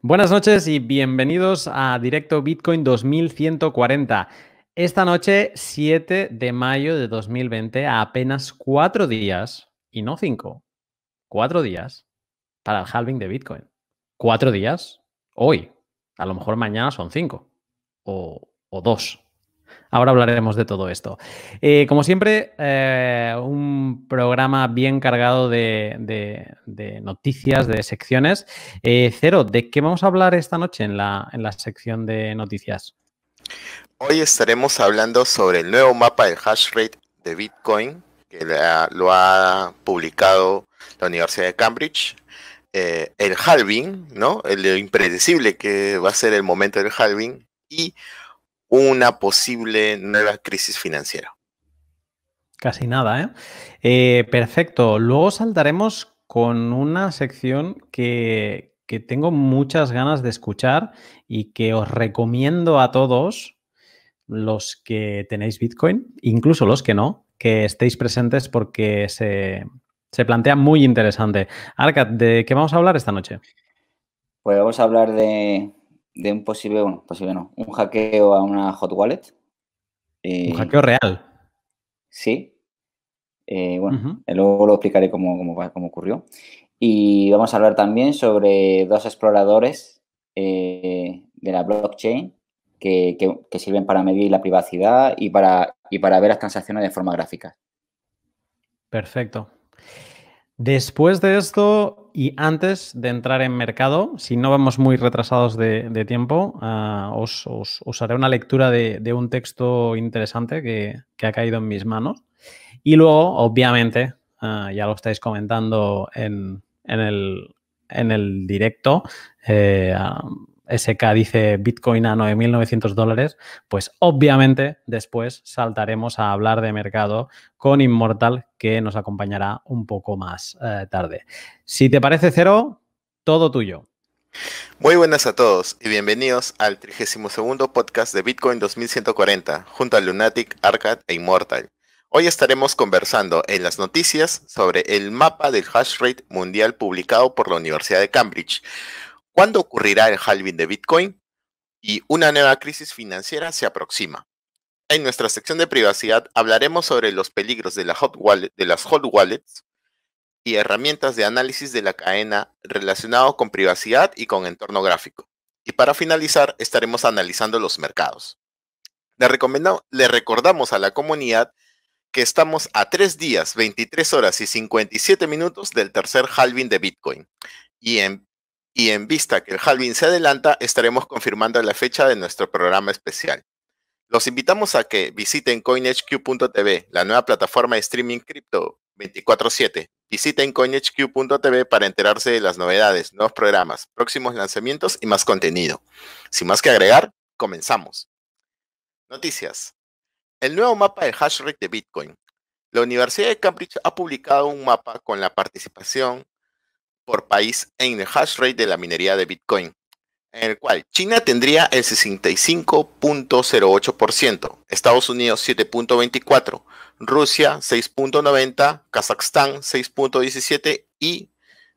Buenas noches y bienvenidos a Directo Bitcoin 2140. Esta noche, 7 de mayo de 2020, a apenas cuatro días, y no cinco, cuatro días para el halving de Bitcoin. Cuatro días hoy. A lo mejor mañana son cinco o, o dos. Ahora hablaremos de todo esto. Eh, como siempre, eh, un programa bien cargado de, noticias, de secciones. Eh, Cero, ¿de qué vamos a hablar esta noche en la, en la sección de noticias? Hoy estaremos hablando sobre el nuevo mapa del hash rate de Bitcoin, que lo ha publicado la Universidad de Cambridge. el halving, ¿no? El impredecible que va a ser el momento del halving. Y una posible nueva crisis financiera. Casi nada, ¿eh? ¿eh? perfecto. Luego saltaremos con una sección que, que, tengo muchas ganas de escuchar y que os recomiendo a todos, los que tenéis Bitcoin, incluso los que no, que estéis presentes porque se, se plantea muy interesante. Arcad, ¿de qué vamos a hablar esta noche? Pues vamos a hablar de, de un posible, bueno, posible no, un hackeo a una hot wallet. ¿Un eh, hackeo real? Sí. Eh, bueno, luego lo explicaré cómo, cómo, ocurrió. Y vamos a hablar también sobre dos exploradores eh, de la blockchain que, que, sirven para medir la privacidad y para, y para ver las transacciones de forma gráfica. Perfecto. Después de esto y antes de entrar en mercado, si no vamos muy retrasados de, tiempo, ah, os, haré una lectura de, un texto interesante que, ha caído en mis manos. Y luego, obviamente, ah, ya lo estáis comentando en, el, directo, eh, SK dice Bitcoin a 9.900 dólares, pues obviamente después saltaremos a hablar de mercado con Immortal, que nos acompañará un poco más eh, tarde. Si te parece cero, todo tuyo. Muy buenas a todos y bienvenidos al 32 podcast de Bitcoin 2140 junto a Lunatic, Arcad e Immortal. Hoy estaremos conversando en las noticias sobre el mapa del hash rate mundial publicado por la Universidad de Cambridge ¿Cuándo ocurrirá el halving de Bitcoin? Y una nueva crisis financiera se aproxima. En nuestra sección de privacidad hablaremos sobre los peligros de, las hot wallets y herramientas de análisis de la cadena relacionado con privacidad y con entorno gráfico. Y para finalizar, estaremos analizando los mercados. Le, le recordamos a la comunidad que estamos a tres días, 23 horas y 57 minutos del tercer halving de Bitcoin. Y en y en vista que el halving se adelanta, estaremos confirmando la fecha de nuestro programa especial. Los invitamos a que visiten coinhq.tv, la nueva plataforma de streaming cripto 24/7. Visiten coinhq.tv para enterarse de las novedades, nuevos programas, próximos lanzamientos y más contenido. Sin más que agregar, comenzamos. Noticias. El nuevo mapa del hash rate de Bitcoin. La Universidad de Cambridge ha publicado un mapa con la participación por país en el hash rate de la minería de Bitcoin, en el cual China tendría el 65.08%, Estados Unidos 7.24%, Rusia 6.90%, Kazajstán 6.17% y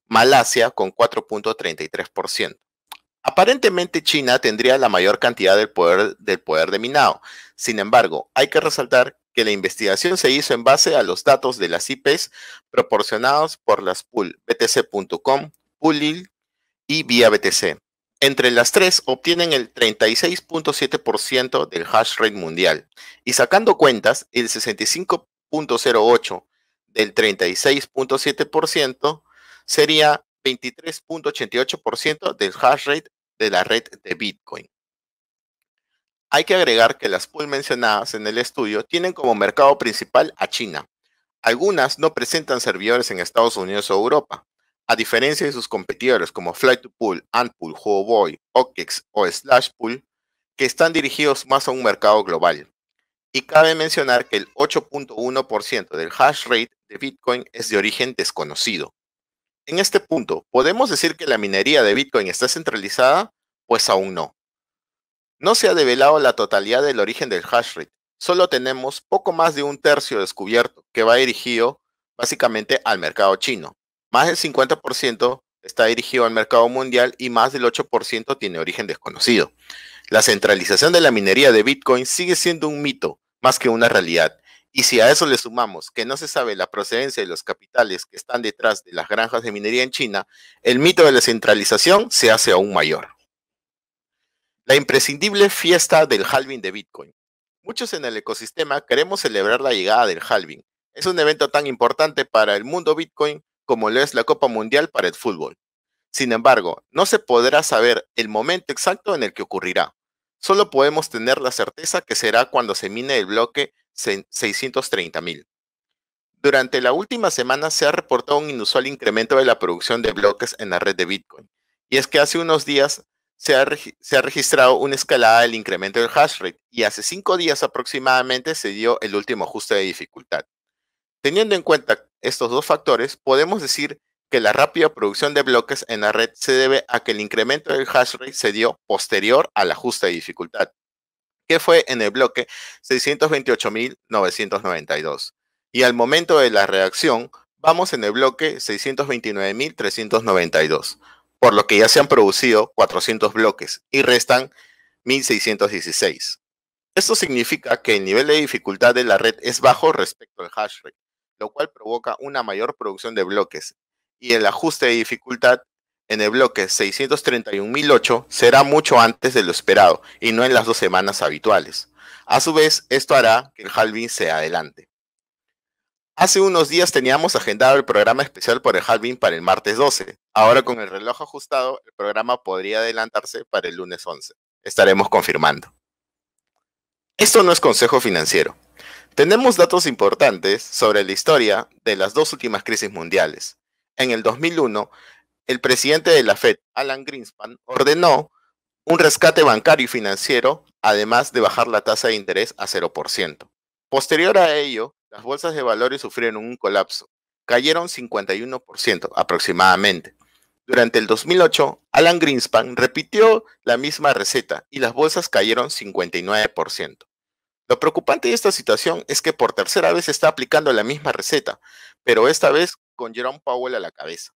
Malasia con 4.33%. Aparentemente China tendría la mayor cantidad del poder, del poder de minado. Sin embargo, hay que resaltar que la investigación se hizo en base a los datos de las IPs proporcionados por las pool btc.com, Poolil y vía BTC. Entre las tres obtienen el 36.7% del hash rate mundial y sacando cuentas, el 65.08 del 36.7% sería 23.88% del hash rate de la red de Bitcoin. Hay que agregar que las pools mencionadas en el estudio tienen como mercado principal a China. Algunas no presentan servidores en Estados Unidos o Europa, a diferencia de sus competidores como Fly2Pool, Antpool, Huobi, OKEX o Slashpool, que están dirigidos más a un mercado global. Y cabe mencionar que el 8.1% del hash rate de Bitcoin es de origen desconocido. En este punto, ¿podemos decir que la minería de Bitcoin está centralizada? Pues aún no. No se ha develado la totalidad del origen del hash rate. Solo tenemos poco más de un tercio descubierto, que va dirigido básicamente al mercado chino. Más del 50% está dirigido al mercado mundial y más del 8% tiene origen desconocido. La centralización de la minería de Bitcoin sigue siendo un mito más que una realidad. Y si a eso le sumamos que no se sabe la procedencia de los capitales que están detrás de las granjas de minería en China, el mito de la centralización se hace aún mayor. La imprescindible fiesta del halving de Bitcoin. Muchos en el ecosistema queremos celebrar la llegada del halving. Es un evento tan importante para el mundo Bitcoin como lo es la Copa Mundial para el fútbol. Sin embargo, no se podrá saber el momento exacto en el que ocurrirá. Solo podemos tener la certeza que será cuando se mine el bloque 630.000. Durante la última semana se ha reportado un inusual incremento de la producción de bloques en la red de Bitcoin. Y es que hace unos días se ha, se ha, registrado una escalada del incremento del hash rate y hace cinco días aproximadamente se dio el último ajuste de dificultad. Teniendo en cuenta estos dos factores, podemos decir que la rápida producción de bloques en la red se debe a que el incremento del hash rate se dio posterior al ajuste de dificultad, que fue en el bloque 628.992. Y al momento de la reacción, vamos en el bloque 629.392, por lo que ya se han producido 400 bloques y restan 1.616. Esto significa que el nivel de dificultad de la red es bajo respecto al hash rate, lo cual provoca una mayor producción de bloques y el ajuste de dificultad en el bloque 631.008 será mucho antes de lo esperado y no en las dos semanas habituales. A su vez, esto hará que el halving se adelante. Hace unos días teníamos agendado el programa especial por el halving para el martes 12. Ahora con el reloj ajustado, el programa podría adelantarse para el lunes 11. Estaremos confirmando. Esto no es consejo financiero. Tenemos datos importantes sobre la historia de las dos últimas crisis mundiales en el 2001, el presidente de la Fed, Alan Greenspan, ordenó un rescate bancario y financiero, además de bajar la tasa de interés a 0%. Posterior a ello, las bolsas de valores sufrieron un colapso. Cayeron 51% aproximadamente. Durante el 2008, Alan Greenspan repitió la misma receta y las bolsas cayeron 59%. Lo preocupante de esta situación es que por tercera vez está aplicando la misma receta, pero esta vez con Jerome Powell a la cabeza.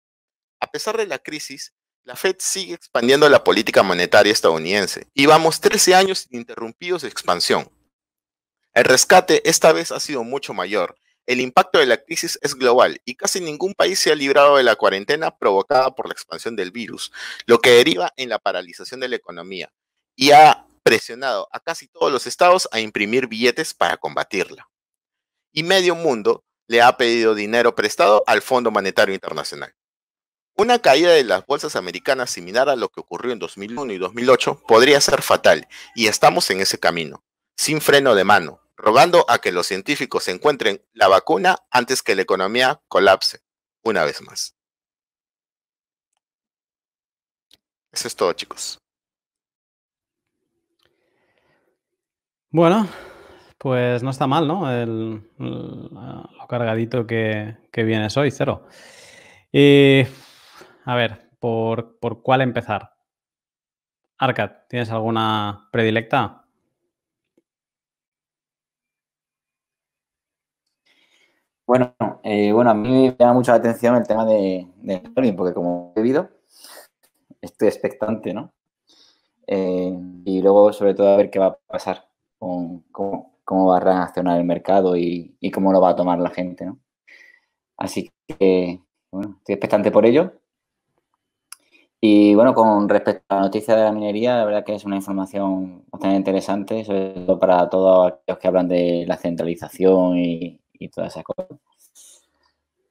A pesar de la crisis, la Fed sigue expandiendo la política monetaria estadounidense y vamos 13 años ininterrumpidos de expansión. El rescate esta vez ha sido mucho mayor. El impacto de la crisis es global y casi ningún país se ha librado de la cuarentena provocada por la expansión del virus, lo que deriva en la paralización de la economía y ha presionado a casi todos los estados a imprimir billetes para combatirla. Y medio mundo le ha pedido dinero prestado al Fondo Monetario Internacional. Una caída de las bolsas americanas similar a lo que ocurrió en 2001 y 2008 podría ser fatal y estamos en ese camino, sin freno de mano, rogando a que los científicos encuentren la vacuna antes que la economía colapse una vez más. Eso es todo, chicos. Bueno, pues no está mal, ¿no? Lo cargadito que, que, vienes hoy, cero. Y, a ver, ¿por, ¿por cuál empezar? Arcad, ¿tienes alguna predilecta? Bueno, eh, bueno, a mí me llama mucho la atención el tema de, de porque como he vivido, estoy expectante, ¿no? Eh, y luego, sobre todo, a ver qué va a pasar con, con, cómo va a reaccionar el mercado y, cómo lo va a tomar la gente, ¿no? Así que, bueno, estoy expectante por ello. Y bueno, con respecto a la noticia de la minería, la verdad que es una información bastante interesante, sobre todo para todos aquellos que hablan de la centralización y, todas esas cosas.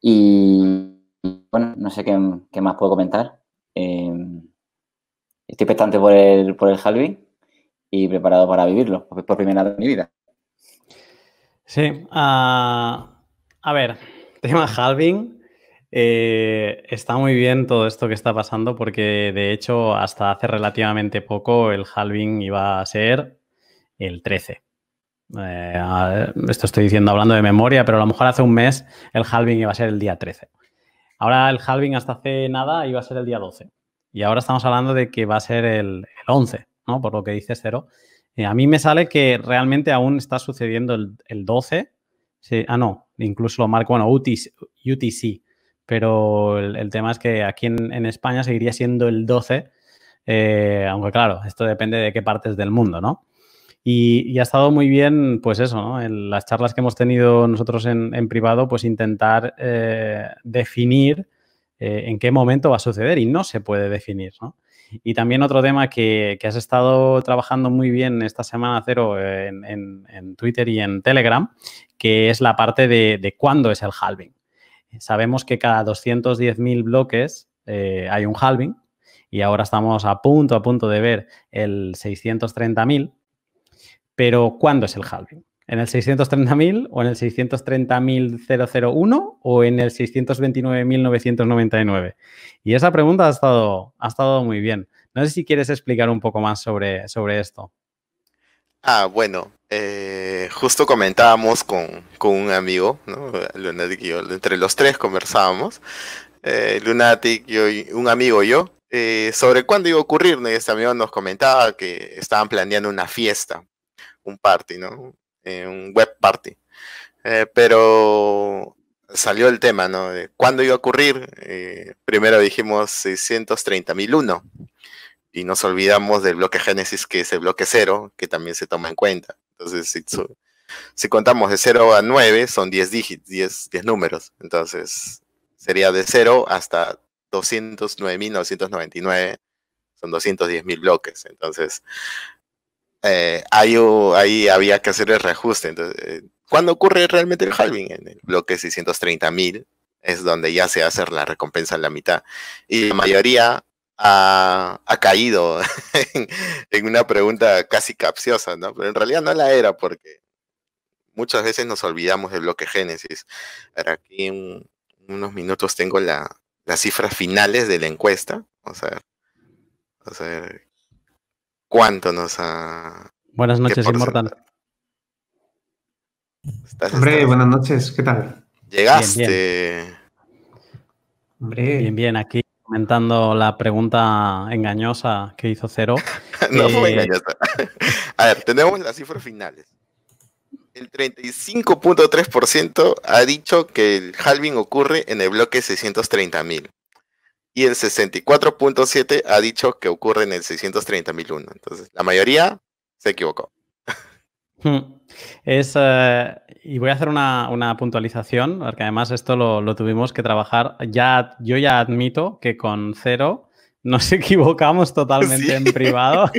Y bueno, no sé qué, más puedo comentar. Eh, estoy expectante por el, por el halving y preparado para vivirlo por primera vez en mi vida. Sí, ah, a ver, tema halving. Eh, está muy bien todo esto que está pasando porque de hecho hasta hace relativamente poco el halving iba a ser el 13. Eh, esto estoy diciendo hablando de memoria, pero a lo mejor hace un mes el halving iba a ser el día 13. Ahora el halving hasta hace nada iba a ser el día 12. Y ahora estamos hablando de que va a ser el, el 11, ¿no? Por lo que dice Cero. Eh, a mí me sale que realmente aún está sucediendo el, 12. ah, no, incluso lo marco, bueno, UTC, pero el, tema es que aquí en, España seguiría siendo el 12, eh, aunque claro, esto depende de qué partes del mundo, ¿no? Y, ha estado muy bien, pues eso, ¿no? En las charlas que hemos tenido nosotros en, privado, pues intentar eh, definir eh, en qué momento va a suceder y no se puede definir, ¿no? Y también otro tema que, has estado trabajando muy bien esta semana cero en, Twitter y en Telegram, que es la parte de, cuándo es el halving. Sabemos que cada 210.000 bloques eh, hay un halving y ahora estamos a punto, a punto de ver el 630.000, pero ¿cuándo es el halving? ¿En el 630.000 o en el 630.001 o en el 629.999? Y esa pregunta ha estado, ha estado muy bien. No sé si quieres explicar un poco más sobre, sobre esto. Ah, bueno, eh, justo comentábamos con, un amigo, ¿no? Lunatic y yo, entre los tres conversábamos, eh, Lunatic, y un amigo y yo, eh, sobre cuándo iba a ocurrir. Este amigo nos comentaba que estaban planeando una fiesta, un party, ¿no? un web party. Eh, pero salió el tema, ¿no? De cuándo iba a ocurrir. Eh, primero dijimos 630.001 y nos olvidamos del bloque Génesis, que es el bloque cero, que también se toma en cuenta. Entonces, si, contamos de 0 a 9, son 10 dígitos, 10, 10 números. Entonces, sería de 0 hasta 209.999, son 210.000 bloques. Entonces, eh, ahí, había que hacer el reajuste. Entonces, eh, ¿cuándo ocurre realmente el halving? En el bloque 630.000 es donde ya se hace la recompensa en la mitad. Y la mayoría ha, caído en, una pregunta casi capciosa, ¿no? Pero en realidad no la era porque muchas veces nos olvidamos del bloque Génesis. Ahora aquí en unos minutos tengo las cifras finales de la encuesta. Vamos a ver. Vamos a ver cuánto nos ha... Buenas noches, Inmortal. Hombre, buenas noches, ¿qué tal? Llegaste. Hombre. Bien, bien, aquí comentando la pregunta engañosa que hizo Cero. no fue engañosa. a ver, tenemos las cifras finales. El 35.3% ha dicho que el halving ocurre en el bloque 630.000 y el 64.7 ha dicho que ocurre en el 630.001. Entonces, la mayoría se equivocó. Hmm. Es, eh, y voy a hacer una, puntualización, porque además esto lo, tuvimos que trabajar. Ya, yo ya admito que con cero nos equivocamos totalmente en privado,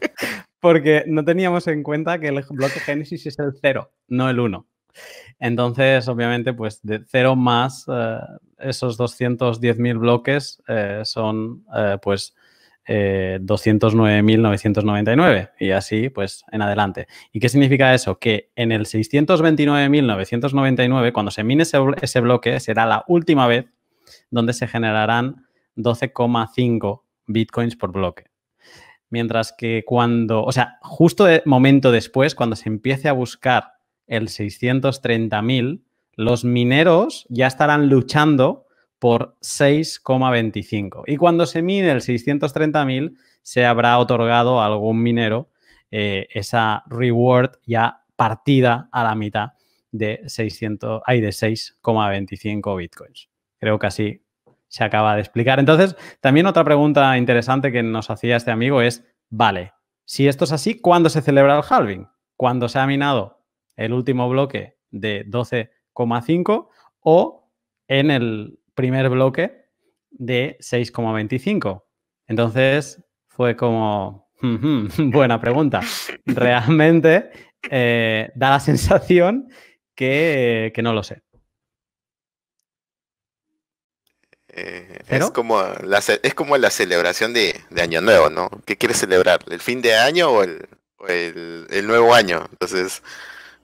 porque no teníamos en cuenta que el bloque Génesis es el cero, no el 1. Entonces, obviamente, pues de cero más eh, esos 210.000 bloques eh, son eh, pues 209.999 y así pues en adelante. ¿Y qué significa eso? Que en el 629.999, cuando se mine ese, bloque, será la última vez donde se generarán 12,5 bitcoins por bloque. Mientras que cuando, o sea, justo momento después, cuando se empiece a buscar el 630.000, los mineros ya estarán luchando por 6,25. Y cuando se mide el 630.000, se habrá otorgado a algún minero eh, esa reward ya partida a la mitad de 600, hay de 6,25 bitcoins. Creo que así se acaba de explicar. Entonces, también otra pregunta interesante que nos hacía este amigo es, vale, si esto es así, ¿cuándo se celebra el halving? ¿Cuándo se ha minado el último bloque de 12,5 o en el primer bloque de 6,25. Entonces fue como, buena pregunta. Realmente eh, da la sensación que, no lo sé. Eh, es, como la, es como la celebración de, Año Nuevo, ¿no? ¿Qué quieres celebrar? ¿El fin de año o el, el nuevo año? Entonces,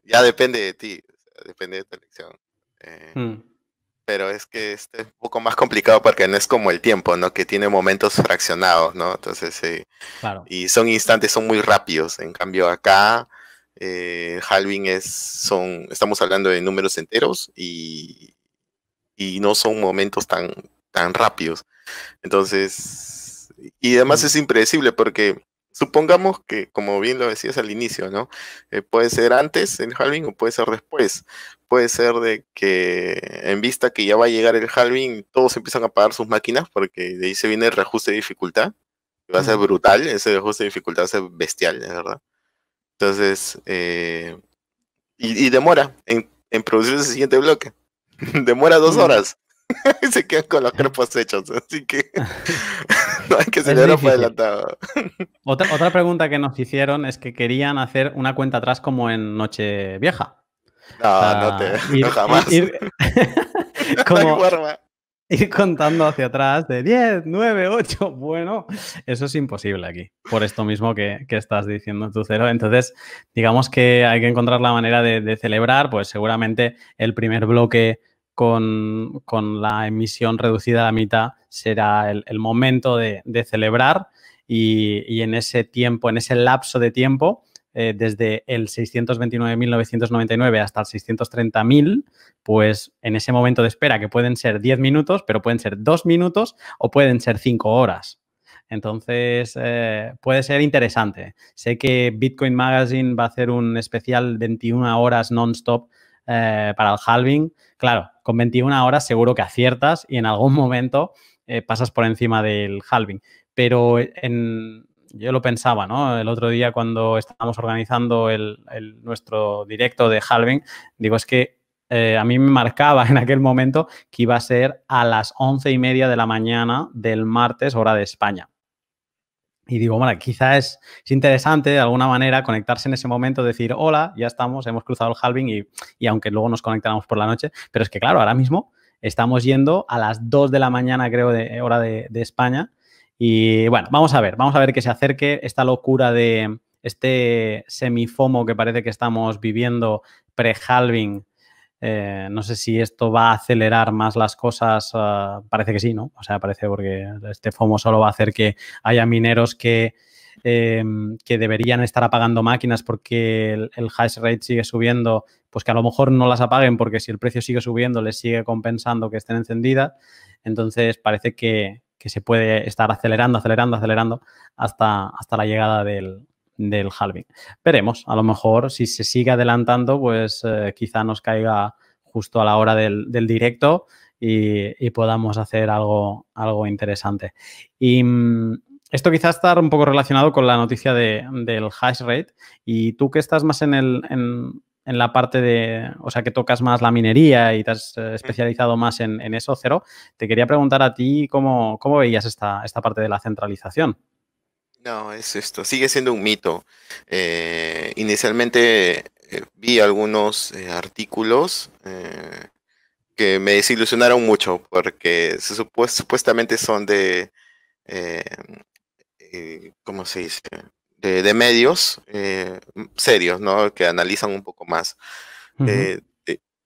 ya depende de ti, depende de tu elección. Eh, mm. Pero es que este es un poco más complicado porque no es como el tiempo, ¿no? Que tiene momentos fraccionados, ¿no? Entonces, sí. y son instantes, son muy rápidos. En cambio, acá, eh, halving es, son, estamos hablando de números enteros y, y no son momentos tan, tan rápidos. Entonces, y además mm. es impredecible porque supongamos que, como bien lo decías al inicio, ¿no? Eh, puede ser antes el halving o puede ser después. Puede ser de que en vista que ya va a llegar el halving, todos empiezan a apagar sus máquinas porque de ahí se viene el reajuste de dificultad. Va a ser brutal, ese reajuste de dificultad va a ser bestial, es verdad. Entonces, eh, y, demora en, en producir ese siguiente bloque. demora dos horas. se quedan con los cuerpos hechos, así que no hay que adelantado. otra, otra pregunta que nos hicieron es que querían hacer una cuenta atrás como en Noche Vieja. No, no te, jamás. Ir, como, ir contando hacia atrás de 10, 9, 8. Bueno, eso es imposible aquí, por esto mismo que, que estás diciendo tu cero. Entonces, digamos que hay que encontrar la manera de, de celebrar, pues seguramente el primer bloque con, la emisión reducida a la mitad será el, momento de, celebrar y, en ese tiempo, en ese lapso de tiempo, eh, desde el 629.999 hasta el 630.000, pues en ese momento de espera, que pueden ser 10 minutos, pero pueden ser 2 minutos o pueden ser 5 horas. Entonces, eh, puede ser interesante. Sé que Bitcoin Magazine va a hacer un especial 21 horas non-stop eh, para el halving. Claro, con 21 horas seguro que aciertas y en algún momento eh, pasas por encima del halving. Pero yo lo pensaba, ¿no? El otro día cuando estábamos organizando nuestro directo de halving, digo, es que eh, a mí me marcaba en aquel momento que iba a ser a las once y media de la mañana del martes, hora de España. Y digo, bueno, quizá es, interesante de alguna manera conectarse en ese momento, decir, hola, ya estamos, hemos cruzado el halving y, aunque luego nos conectáramos por la noche, pero es que claro, ahora mismo estamos yendo a las 2 de la mañana, creo, de hora de, de España. Y bueno, vamos a ver, vamos a ver que se acerque esta locura de este semifomo que parece que estamos viviendo pre-halving eh, no sé si esto va a acelerar más las cosas. Ah, parece que sí, ¿no? O sea, parece porque este FOMO solo va a hacer que haya mineros que, em, que deberían estar apagando máquinas porque el, hash rate sigue subiendo, pues que a lo mejor no las apaguen porque si el precio sigue subiendo les sigue compensando que estén encendidas. Entonces parece que, que se puede estar acelerando, acelerando, acelerando hasta, hasta la llegada del, del halving. Veremos, a lo mejor si se sigue adelantando, pues eh, quizá nos caiga justo a la hora del, directo y, podamos hacer algo, algo interesante. Y mm, esto quizá está un poco relacionado con la noticia del hash rate. Y tú que estás más en, el, en, la parte de, o sea, que tocas más la minería y te has eh, especializado más en, eso, Cero, te quería preguntar a ti cómo, cómo veías esta, esta parte de la centralización. No, es esto, sigue siendo un mito. Eh, inicialmente eh, vi algunos eh, artículos que me desilusionaron mucho porque supuestamente son de, ¿cómo se dice? De, medios serios, ¿no? Que analizan un poco más.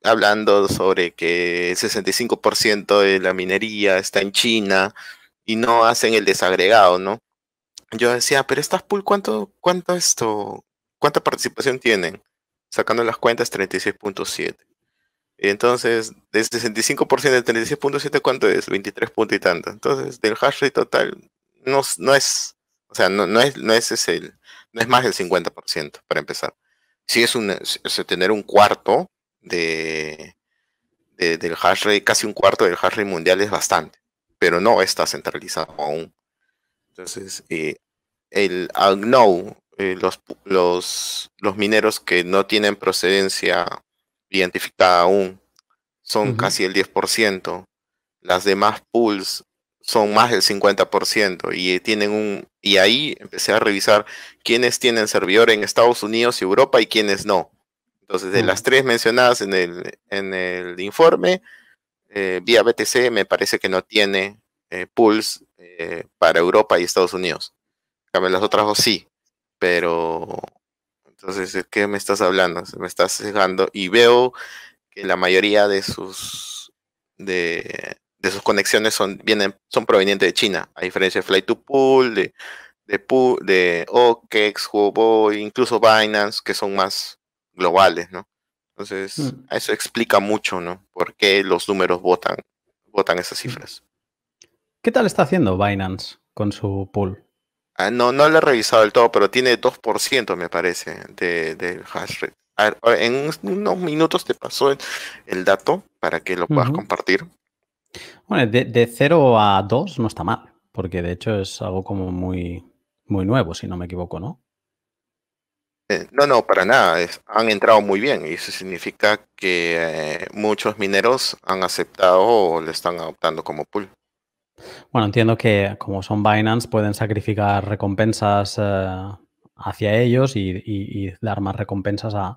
hablando sobre que el 65% de la minería está en China y no hacen el desagregado, ¿no? Yo decía, pero estas pool, ¿cuánto, cuánto esto, cuánta participación tienen? Sacando las cuentas, 36.7. Entonces, del 65% de 36.7, ¿cuánto es? 23 puntos y tanto. Entonces, del hash rate total, no, no es, o sea, no, no es, no es ese no es más del 50% para empezar. Si es, un, tener un cuarto de, del hash rate, casi un cuarto del hash rate mundial es bastante, pero no está centralizado aún. Entonces, eh, el unknown, eh, los, los, los, mineros que no tienen procedencia identificada aún, son casi el 10%. Las demás pools son más del 50% y tienen un y ahí empecé a revisar quiénes tienen servidor en Estados Unidos y Europa y quiénes no. Entonces, de las tres mencionadas en el, en el informe, eh, vía BTC me parece que no tiene eh, pools eh, para Europa y Estados Unidos. En las otras dos sí, pero entonces, ¿de qué me estás hablando? Me estás cegando y veo que la mayoría de sus de, sus conexiones son vienen son provenientes de China, a diferencia de Fly to Pool, de de, de OKEX, Huobo, incluso Binance, que son más globales, ¿no? Entonces, mm. eso explica mucho, ¿no? Por qué los números votan, votan esas cifras. ¿Qué tal está haciendo Binance con su pool? Ah, no, no lo he revisado del todo, pero tiene 2% me parece de, de hash rate. en unos minutos te pasó el, dato para que lo puedas compartir. Bueno, de, de 0 a 2 no está mal, porque de hecho es algo como muy, muy nuevo, si no me equivoco, ¿no? Eh, no, no, para nada. han entrado muy bien y eso significa que eh, muchos mineros han aceptado o le están adoptando como pool. Bueno, entiendo que como son Binance pueden sacrificar recompensas eh, hacia ellos y, dar más recompensas a,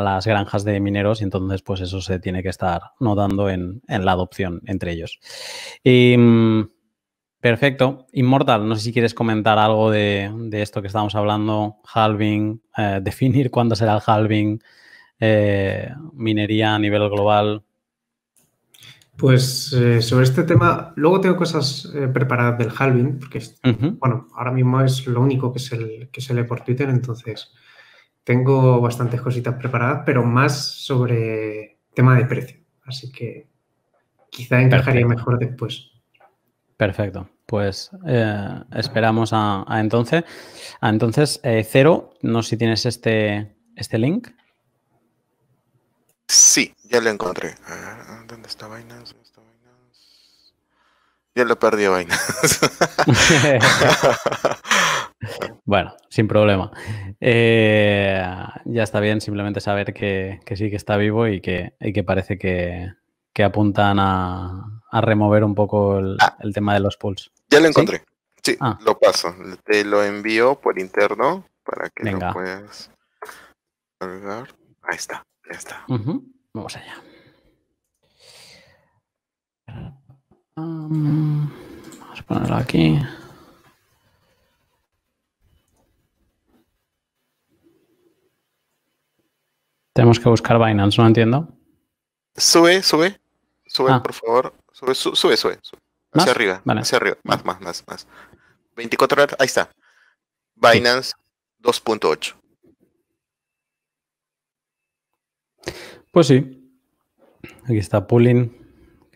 las granjas de mineros y entonces pues eso se tiene que estar notando en, la adopción entre ellos. Mm, Perfecto. Inmortal, no sé si quieres comentar algo de, esto que estamos hablando, halving, eh, definir cuándo será el halving, eh, minería a nivel global. Pues eh, sobre este tema, luego tengo cosas preparadas del halving, porque bueno, ahora mismo es lo único que se, que se lee por Twitter, entonces tengo bastantes cositas preparadas, pero más sobre tema de precio. Así que quizá encajaría mejor después. Perfecto. Pues eh, esperamos a, entonces. entonces, eh, Cero, no sé si tienes este, este link. Sí, ya lo encontré. ¿Dónde está Binance? Ya lo perdí a Binance. bueno, sin problema. Eh, ya está bien simplemente saber que, sí que está vivo y que, que parece que, apuntan a, a remover un poco ah. el, tema de los pools. Ya lo encontré. Sí, ah. lo paso. Te lo envío por interno para que lo puedas cargar. Ahí está, ya está. Vamos allá. vamos a ponerlo aquí. Tenemos que buscar Binance, no entiendo. Sube, sube, sube, ah. por favor. Sube, sube, sube. Hacia arriba. Hacia arriba. Más, más, más, más. 24 horas. Ahí está. Binance 2.8. Pues sí. Aquí está Pooling.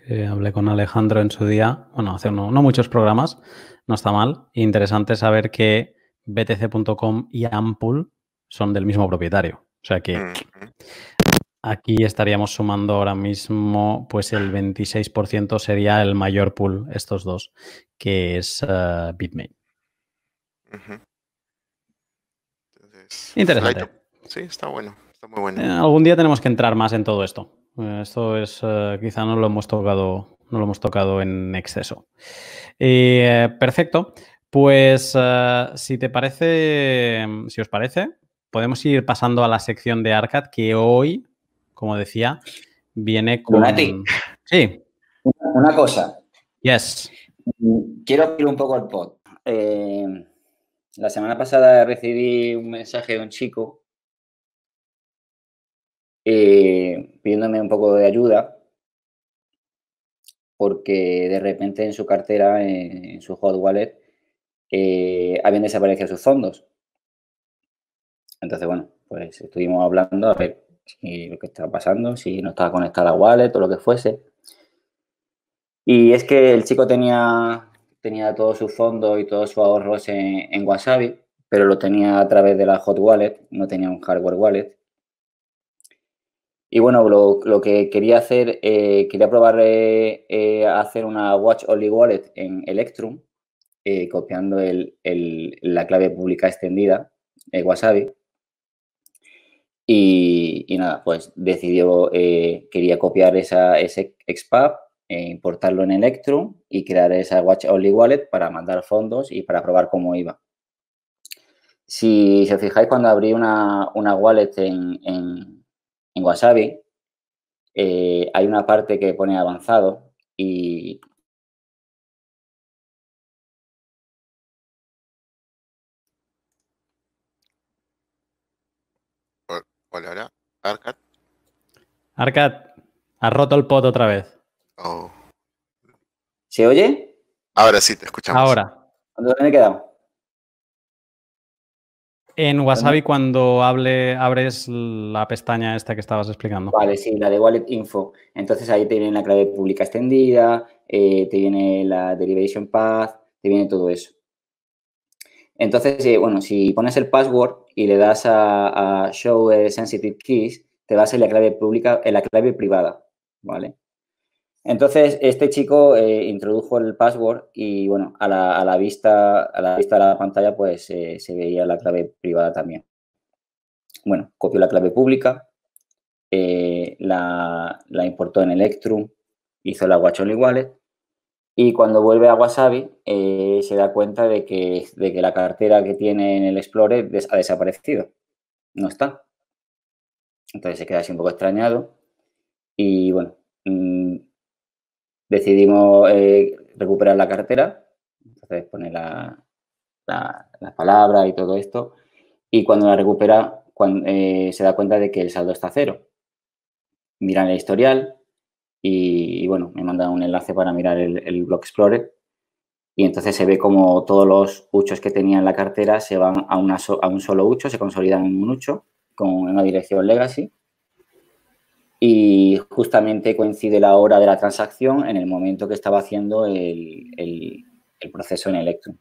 Que hablé con Alejandro en su día. Bueno, hace no, muchos programas. No está mal. Interesante saber que BTC.com y Ampool son del mismo propietario. O sea que Aquí estaríamos sumando ahora mismo, pues el 26% sería el mayor pool, estos dos, que es uh, Bitmain. Interesante. Sí, está bueno, está muy bueno. Eh, algún día tenemos que entrar más en todo esto. Eh, esto es, quizá no lo hemos tocado, no lo hemos tocado en exceso. perfecto. Pues si te parece, si os parece, podemos ir pasando a la sección de Arcad que hoy como decía, viene con... Sí. Una, cosa. Yes. Quiero abrir un poco el pod. Eh, la semana pasada recibí un mensaje de un chico eh, pidiéndome un poco de ayuda porque de repente en su cartera, en, su hot wallet, eh, habían desaparecido sus fondos. Entonces, bueno, pues estuvimos hablando a ver si lo que estaba pasando, si no estaba conectada a wallet o lo que fuese. Y es que el chico tenía, tenía todos sus fondos y todos sus ahorros en, Wasabi, pero lo tenía a través de la hot wallet, no tenía un hardware wallet. Y bueno, lo, que quería hacer, eh, quería probar eh, eh, hacer una Watch Only Wallet en Electrum, copiando la clave pública extendida Wasabi. Y, nada, pues decidió, quería copiar esa, ese XPub, e importarlo en Electrum y crear esa Watch Only Wallet para mandar fondos y para probar cómo iba. Si, os fijáis, cuando abrí una, wallet en, en, Wasabi, eh, hay una parte que pone avanzado y Hola, hola. Arcad. Arcad, has roto el pot otra vez. Oh. ¿Se oye? Ahora sí, te escuchamos. Ahora. ¿Dónde me he quedado? En Wasabi cuando hable, abres la pestaña esta que estabas explicando. Vale, sí, la de Wallet Info. Entonces ahí te viene la clave pública extendida, eh, te viene la Derivation Path, te viene todo eso. Entonces, eh, bueno, si pones el password y le das a, Show Sensitive Keys, te va a salir la clave pública, en la clave privada, ¿vale? Entonces, este chico eh, introdujo el password y, bueno, a la, vista, a la vista de la pantalla, pues se veía la clave privada también. Bueno, copió la clave pública, eh, la, importó en Electrum, hizo la Guacholi Wallet y cuando vuelve a Wasabi eh, se da cuenta de que, de que la cartera que tiene en el Explorer ha desaparecido, no está. Entonces se queda así un poco extrañado y bueno, mm, decidimos eh, recuperar la cartera, entonces pone la, las palabras y todo esto y cuando la recupera cuando, se da cuenta de que el saldo está cero. Miran el historial y, bueno, me mandan un enlace para mirar el, Block Explorer y entonces se ve como todos los huchos que tenía en la cartera se van a, a un solo hucho, se consolidan en un hucho con una dirección legacy y justamente coincide la hora de la transacción en el momento que estaba haciendo el, el, proceso en Electrum.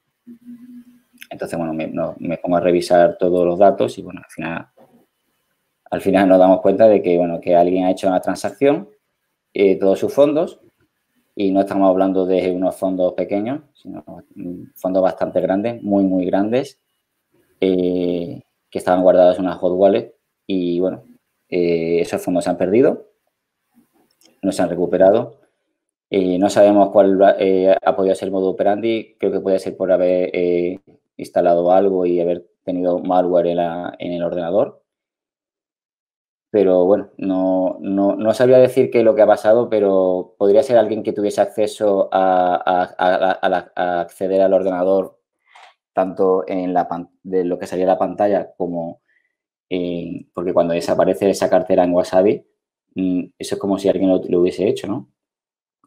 Entonces, bueno, me, pongo a revisar todos los datos y, bueno, al final al final nos damos cuenta de que, bueno, que alguien ha hecho una transacción, eh, todos sus fondos, y no estamos hablando de unos fondos pequeños, sino fondos bastante grandes, muy, muy grandes, eh, que estaban guardados en una hot wallet y, bueno, eh, esos fondos se han perdido, no se han recuperado. no sabemos cuál ha podido ser el modo operandi, creo que puede ser por haber instalado algo y haber tenido malware en el ordenador pero bueno, no, no, no, sabría decir qué es lo que ha pasado, pero podría ser alguien que tuviese acceso a, acceder al ordenador tanto en la de lo que salía la pantalla como porque cuando desaparece esa cartera en Wasabi, mm, eso es como si alguien lo, hubiese hecho, ¿no?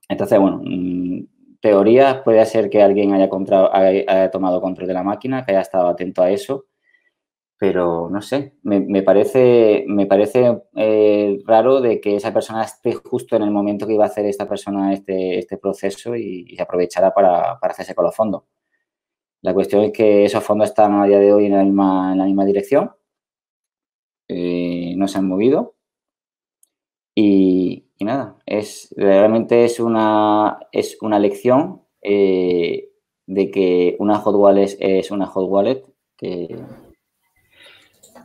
Entonces, bueno, mm, teoría puede ser que alguien haya, haya tomado control de la máquina, que haya estado atento a eso pero no sé, me, parece, me parece eh, raro de que esa persona esté justo en el momento que iba a hacer esta persona este, este proceso y, se aprovechara para, para, hacerse con los fondos. La cuestión es que esos fondos están a día de hoy en la misma, en la misma dirección, eh, no se han movido. Y, nada, es, realmente es una, es una lección eh, de que una hot wallet es una hot wallet que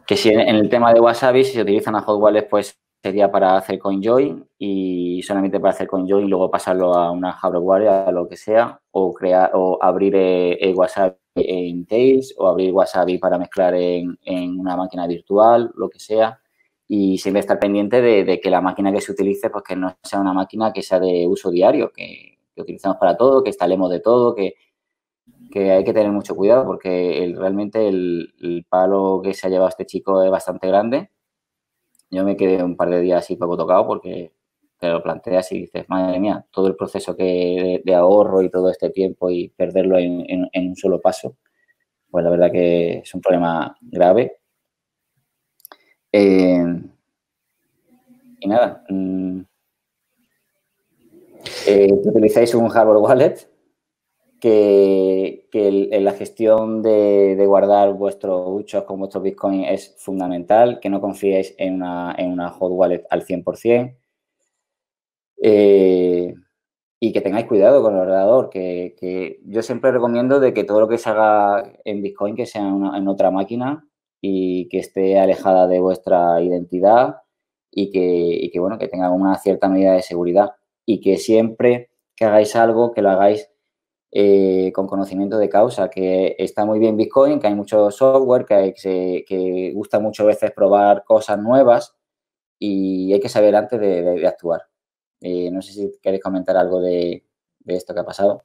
que si en el tema de Wasabi, si se utiliza una hot wallet, pues sería para hacer CoinJoin y solamente para hacer CoinJoin y luego pasarlo a una hardware a lo que sea, o crear o abrir eh, Wasabi en Tails o abrir Wasabi para mezclar en, una máquina virtual, lo que sea. Y siempre estar pendiente de, que la máquina que se utilice, pues que no sea una máquina que sea de uso diario, que, utilicemos para todo, que instalemos de todo, que, que hay que tener mucho cuidado porque realmente el, palo que se ha llevado este chico es bastante grande. Yo me quedé un par de días así poco tocado porque te lo planteas y dices, madre mía, todo el proceso que de, ahorro y todo este tiempo y perderlo en, un solo paso, pues la verdad que es un problema grave. Eh, y nada, mm, eh, utilizáis un hardware wallet que, que la gestión de, guardar vuestros huchos con vuestro Bitcoin es fundamental, que no confiéis en una, en una hot wallet al 100%. Eh, y que tengáis cuidado con el ordenador, que, yo siempre recomiendo de que todo lo que se haga en Bitcoin que sea en otra máquina y que esté alejada de vuestra identidad y que, y que, bueno, que tenga una cierta medida de seguridad y que siempre que hagáis algo, que lo hagáis eh, con conocimiento de causa, que está muy bien Bitcoin, que hay mucho software, que, que gusta muchas veces probar cosas nuevas y hay que saber antes de, actuar. Eh, no sé si queréis comentar algo de, esto que ha pasado.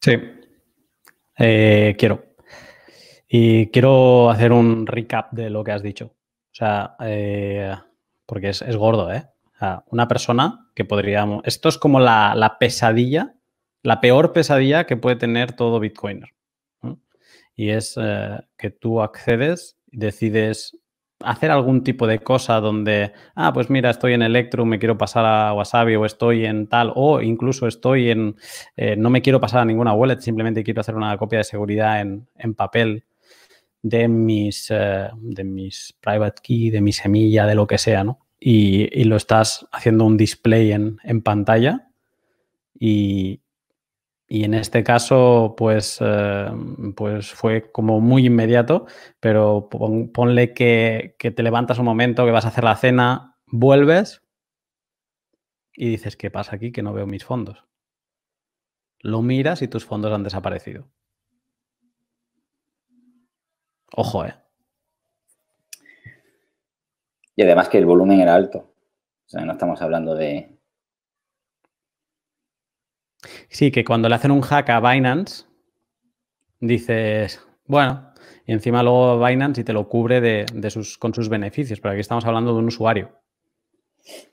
Sí, eh, quiero. Y quiero hacer un recap de lo que has dicho. O sea, porque es, gordo, ¿eh? una persona que podríamos... Esto es como la, la pesadilla la peor pesadilla que puede tener todo Bitcoiner. Y es eh, que tú accedes y decides hacer algún tipo de cosa donde, ah, pues mira, estoy en Electrum, me quiero pasar a Wasabi o estoy en tal, o incluso estoy en, eh, no me quiero pasar a ninguna wallet, simplemente quiero hacer una copia de seguridad en, papel de mis, eh, de mis private key, de mi semilla, de lo que sea, ¿no? Y, lo estás haciendo un display en, pantalla y, y, en este caso, pues, eh, pues fue como muy inmediato, pero ponle que, que te levantas un momento, que vas a hacer la cena, vuelves y dices, ¿qué pasa aquí? Que no veo mis fondos. Lo miras y tus fondos han desaparecido. Ojo, ¿eh? Y además que el volumen era alto. O sea, no estamos hablando de... Sí, que cuando le hacen un hack a Binance, dices, bueno, y encima luego Binance y te lo cubre de, sus, con sus beneficios, pero aquí estamos hablando de un usuario.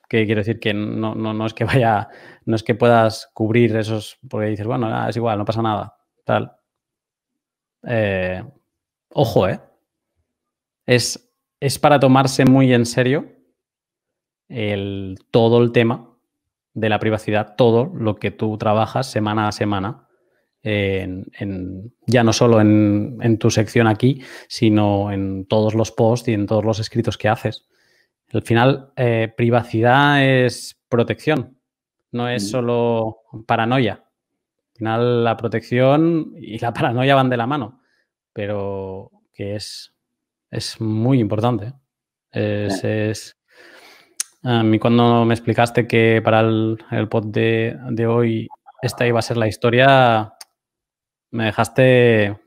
Que quiero decir que no, no, es que vaya, no es que puedas cubrir esos, porque dices, bueno, es igual, no pasa nada, tal. Eh, ojo, ¿eh? Es, es para tomarse muy en serio el, todo el tema de la privacidad, todo lo que tú trabajas semana a semana, en, ya no solo en, en, tu sección aquí, sino en todos los posts y en todos los escritos que haces. Al final, eh, privacidad es protección, no es solo paranoia. Al final, la protección y la paranoia van de la mano, pero que es, es muy importante. Es, A mí cuando me explicaste que para el, el pod de, hoy esta iba a ser la historia, me dejaste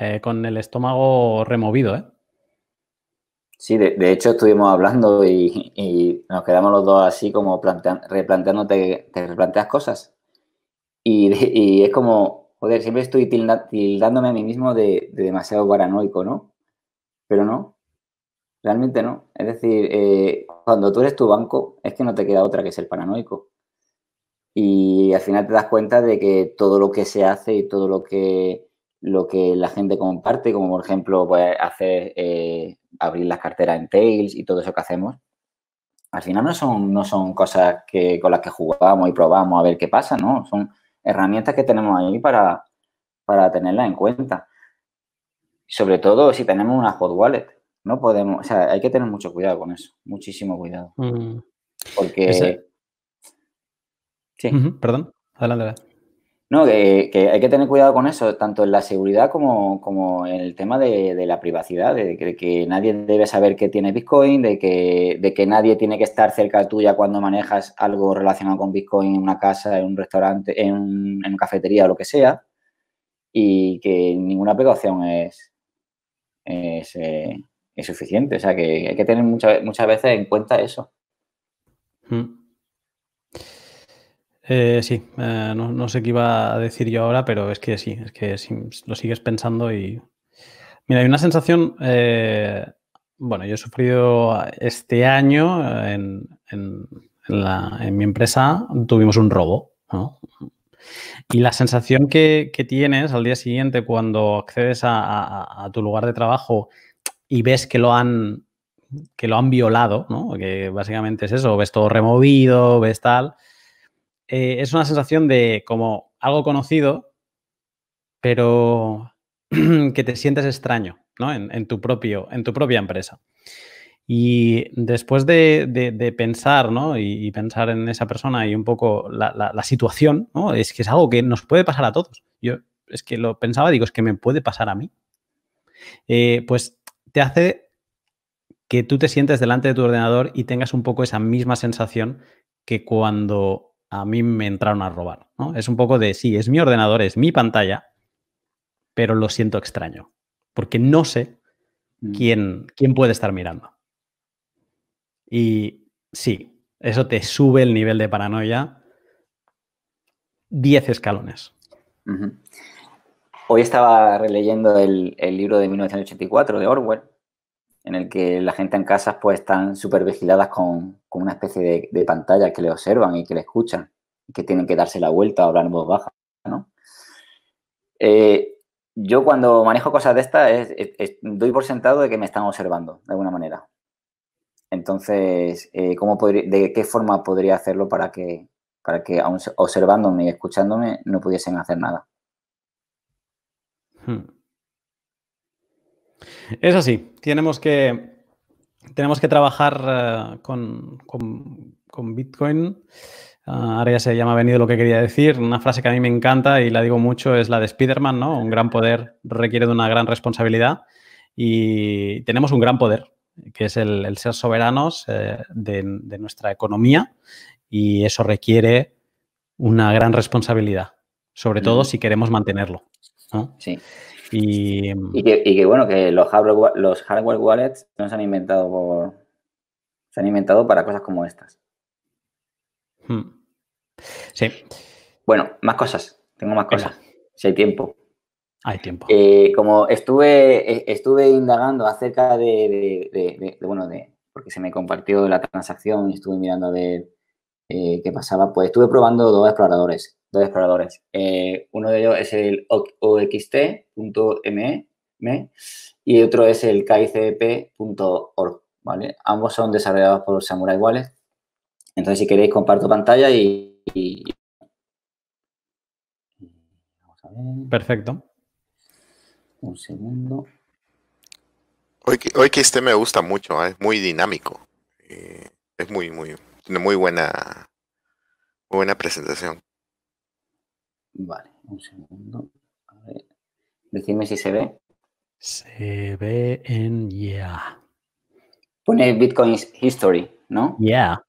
eh, con el estómago removido, ¿eh? Sí, de, hecho estuvimos hablando y, nos quedamos los dos así como replanteándote, te replanteas cosas. Y, es como, joder, siempre estoy tildándome a mí mismo de, demasiado paranoico, ¿no? Pero no, realmente no. Es decir, eh, cuando tú eres tu banco, es que no te queda otra que ser paranoico. Y al final te das cuenta de que todo lo que se hace y todo lo que, lo que la gente comparte, como por ejemplo, pues hacer eh, abrir las carteras en Tails y todo eso que hacemos, al final no son, no son cosas que, con las que jugamos y probamos a ver qué pasa, ¿no? Son herramientas que tenemos ahí para, para tenerlas en cuenta. Sobre todo si tenemos una hot wallet. No podemos, o sea, hay que tener mucho cuidado con eso, muchísimo cuidado. Mm. Porque... Sí. Perdón, adelante. No, que, hay que tener cuidado con eso, tanto en la seguridad como, en el tema de, la privacidad, de que, nadie debe saber que tiene Bitcoin, de que, de que nadie tiene que estar cerca tuya cuando manejas algo relacionado con Bitcoin en una casa, en un restaurante, en, una cafetería o lo que sea, y que ninguna precaución es, es, eh, suficiente. O sea, que hay que tener muchas, muchas veces en cuenta eso. Hmm. Eh, sí, eh, no, sé qué iba a decir yo ahora, pero es que sí, es que lo sigues pensando y... Mira, hay una sensación, eh, bueno, yo he sufrido este año en, mi empresa, tuvimos un robo, ¿no? Y la sensación que, tienes al día siguiente cuando accedes a, tu lugar de trabajo y ves que lo han, que lo han violado, ¿no? Que básicamente es eso, ves todo removido, ves tal eh, es una sensación de como algo conocido, pero que te sientes extraño, ¿no? En, tu, propio, en tu propia empresa. Y después de, pensar, ¿no? Y, pensar en esa persona y un poco la, situación, ¿no? Es que es algo que nos puede pasar a todos. Yo es que lo pensaba, digo, es que me puede pasar a mí. Eh, pues te hace que tú te sientes delante de tu ordenador y tengas un poco esa misma sensación que cuando a mí me entraron a robar. ¿no? Es un poco de, sí, es mi ordenador, es mi pantalla, pero lo siento extraño, porque no sé mm. quién, quién puede estar mirando. Y sí, eso te sube el nivel de paranoia 10 escalones. Hoy estaba releyendo el, el, libro de 1984 de Orwell en el que la gente en casa pues están súper vigiladas con, una especie de, pantalla que le observan y que le escuchan, y que tienen que darse la vuelta o hablar en voz baja, ¿no? Eh, yo cuando manejo cosas de estas doy por sentado de que me están observando de alguna manera. Entonces, eh, ¿cómo ¿de qué forma podría hacerlo para que, para que aún observándome y escuchándome no pudiesen hacer nada? Hmm. Es así, tenemos que, tenemos que trabajar eh, con, Bitcoin. Ah, ahora ya se llama venido lo que quería decir. Una frase que a mí me encanta y la digo mucho es la de Spiderman, ¿no? Un gran poder requiere de una gran responsabilidad y tenemos un gran poder, que es el, ser soberanos eh, de, nuestra economía y eso requiere una gran responsabilidad, sobre todo si queremos mantenerlo. Sí. Y, que, bueno, que los hardware, los hardware wallets no se han inventado por. Se han inventado para cosas como estas. Hmm. Sí. Bueno, más cosas. Tengo más cosas. Si hay tiempo. Hay tiempo. Eh, como estuve, e, estuve indagando acerca de, bueno, de, porque se me compartió la transacción y estuve mirando a ver eh, qué pasaba, pues estuve probando dos exploradores dos exploradores. Eh, uno de ellos es el oxt.me y otro es el kicp.org, ¿vale? Ambos son desarrollados por Samurai Wallet. Entonces, si queréis, comparto pantalla y... Vamos a ver. Perfecto. Un segundo. Hoy, hoy que este me gusta mucho, ¿eh? es muy dinámico. Eh, es muy, muy, muy buena, muy buena presentación. Vale, un segundo. A ver. Decidme si se ve. Se ve en Yeah. Pone Bitcoin History, ¿no? Yeah.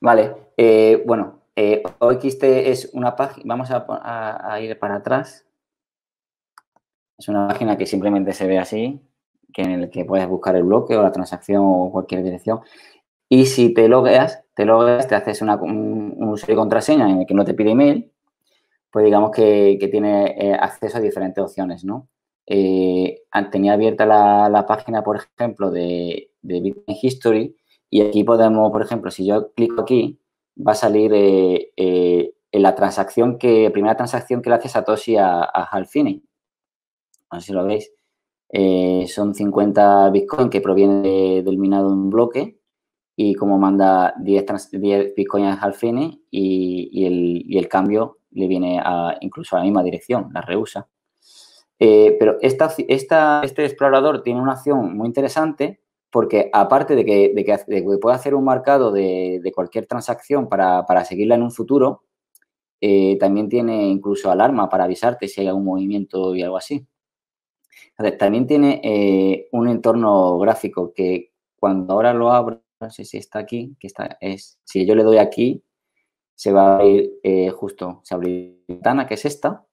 Vale. Eh, bueno, eh, OXT es una página. Vamos a, ir para atrás. Es una página que simplemente se ve así, que en el que puedes buscar el bloque o la transacción o cualquier dirección. Y si te logueas, te logueas, te haces una, un, un usuario y contraseña en el que no te pide email pues digamos que, tiene eh, acceso a diferentes opciones, ¿no? Eh, tenía abierta la, página, por ejemplo, de, Bitcoin History y aquí podemos, por ejemplo, si yo clico aquí, va a salir eh, en la transacción que, primera transacción que le hace Satoshi a, a Halfini. No sé si lo veis. son 50 Bitcoin que provienen del minado en un bloque y como manda 10, 10 Bitcoin a Halfini y, el, y el cambio le viene a, incluso a la misma dirección, la reusa. Eh, pero esta, esta, este explorador tiene una acción muy interesante porque aparte de que, de que, puede hacer un marcado de, cualquier transacción para, seguirla en un futuro, eh, también tiene incluso alarma para avisarte si hay algún movimiento y algo así. también tiene eh, un entorno gráfico que cuando ahora lo abro, no sé si está aquí, que está, es, si yo le doy aquí, se va a abrir eh, justo, se abre la ventana, que es esta.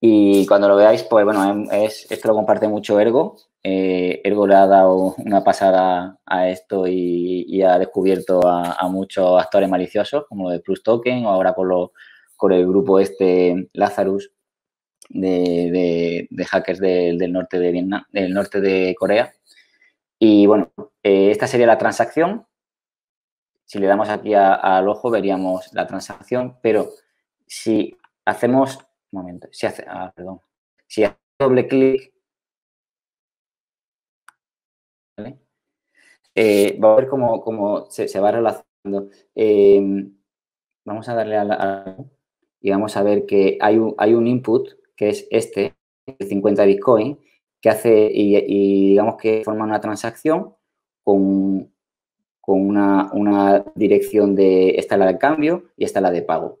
Y cuando lo veáis, pues bueno, em, es, esto lo comparte mucho Ergo. Eh, Ergo le ha dado una pasada a esto y, ha descubierto a, muchos actores maliciosos, como lo de Plus Token o ahora con, lo, con el grupo este Lazarus de, hackers del, norte de Vietnam, del norte de Corea. Y bueno, eh, esta sería la transacción si le damos aquí al ojo, veríamos la transacción, pero si hacemos, un momento, si hace, ah, perdón, si doble clic, eh, va a ver cómo, se, va relacionando. Em, vamos a darle a, la, y vamos a ver que hay un, hay un input que es este, el 50 Bitcoin, que hace y, digamos que forma una transacción con con una, dirección de, esta la de cambio y esta la de pago.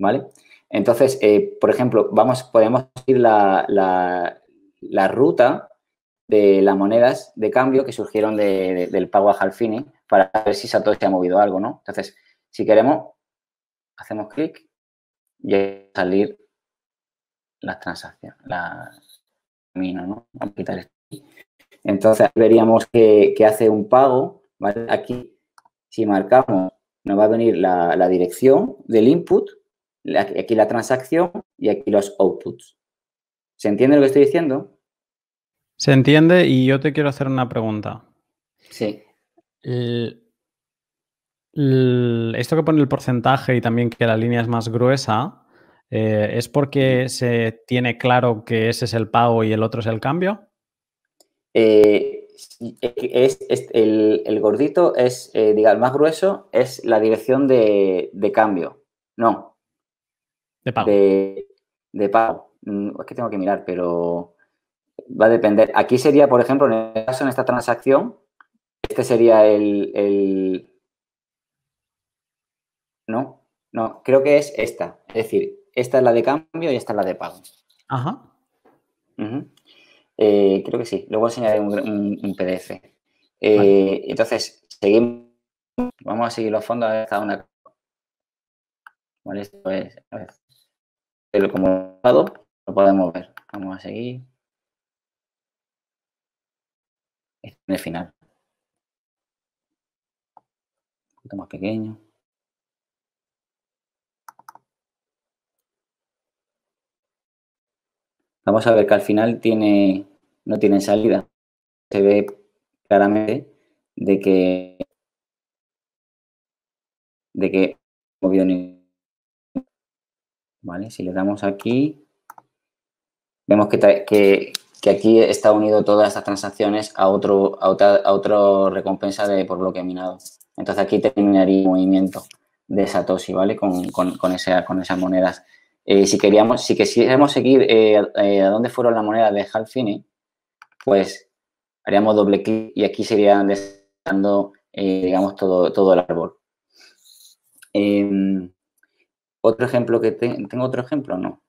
¿Vale? Entonces, eh, por ejemplo, vamos, podemos ir la, la, ruta de las monedas de cambio que surgieron del pago a Halfini para ver si Satoshi ha movido algo, ¿no? Entonces, si queremos, hacemos clic y salir las transacciones, la camino, ¿no? Vamos a quitar esto. Entonces, veríamos que, que hace un pago Aquí, si marcamos, nos va a venir la, dirección del input, aquí la transacción y aquí los outputs. ¿Se entiende lo que estoy diciendo? Se entiende y yo te quiero hacer una pregunta. Sí. esto que pone el porcentaje y también que la línea es más gruesa, eh, ¿es porque se tiene claro que ese es el pago y el otro es el cambio? Eh, es, el, gordito es, eh, digamos, más grueso es la dirección de, cambio. No. De pago. De, pago. Mm, es que tengo que mirar, pero va a depender. Aquí sería, por ejemplo, en este caso, en esta transacción, este sería el, No, no, creo que es esta. Es decir, esta es la de cambio y esta es la de pago. Ajá. Eh, creo que sí. Luego enseñaré un, PDF. Eh, entonces, seguimos. Vamos a seguir los fondos. A una. Vale, esto es. A ver. El lo podemos ver. Vamos a seguir. en el final. Un poquito más pequeño. Vamos a ver que al final tiene, no tiene salida. Se ve claramente de que de que movió ¿Vale? Si le damos aquí, vemos que, que, que aquí está unido todas estas transacciones a otro, a otra, recompensa de, por bloque minado. Entonces aquí terminaría el movimiento de Satoshi, ¿vale? Con, con, con, con esas monedas. Eh, si queríamos, si quisiéramos seguir eh, eh, a dónde fueron las monedas de Halfine, pues haríamos doble clic y aquí sería dando, digamos, todo, todo el árbol. Em, otro ejemplo que tengo otro ejemplo, no.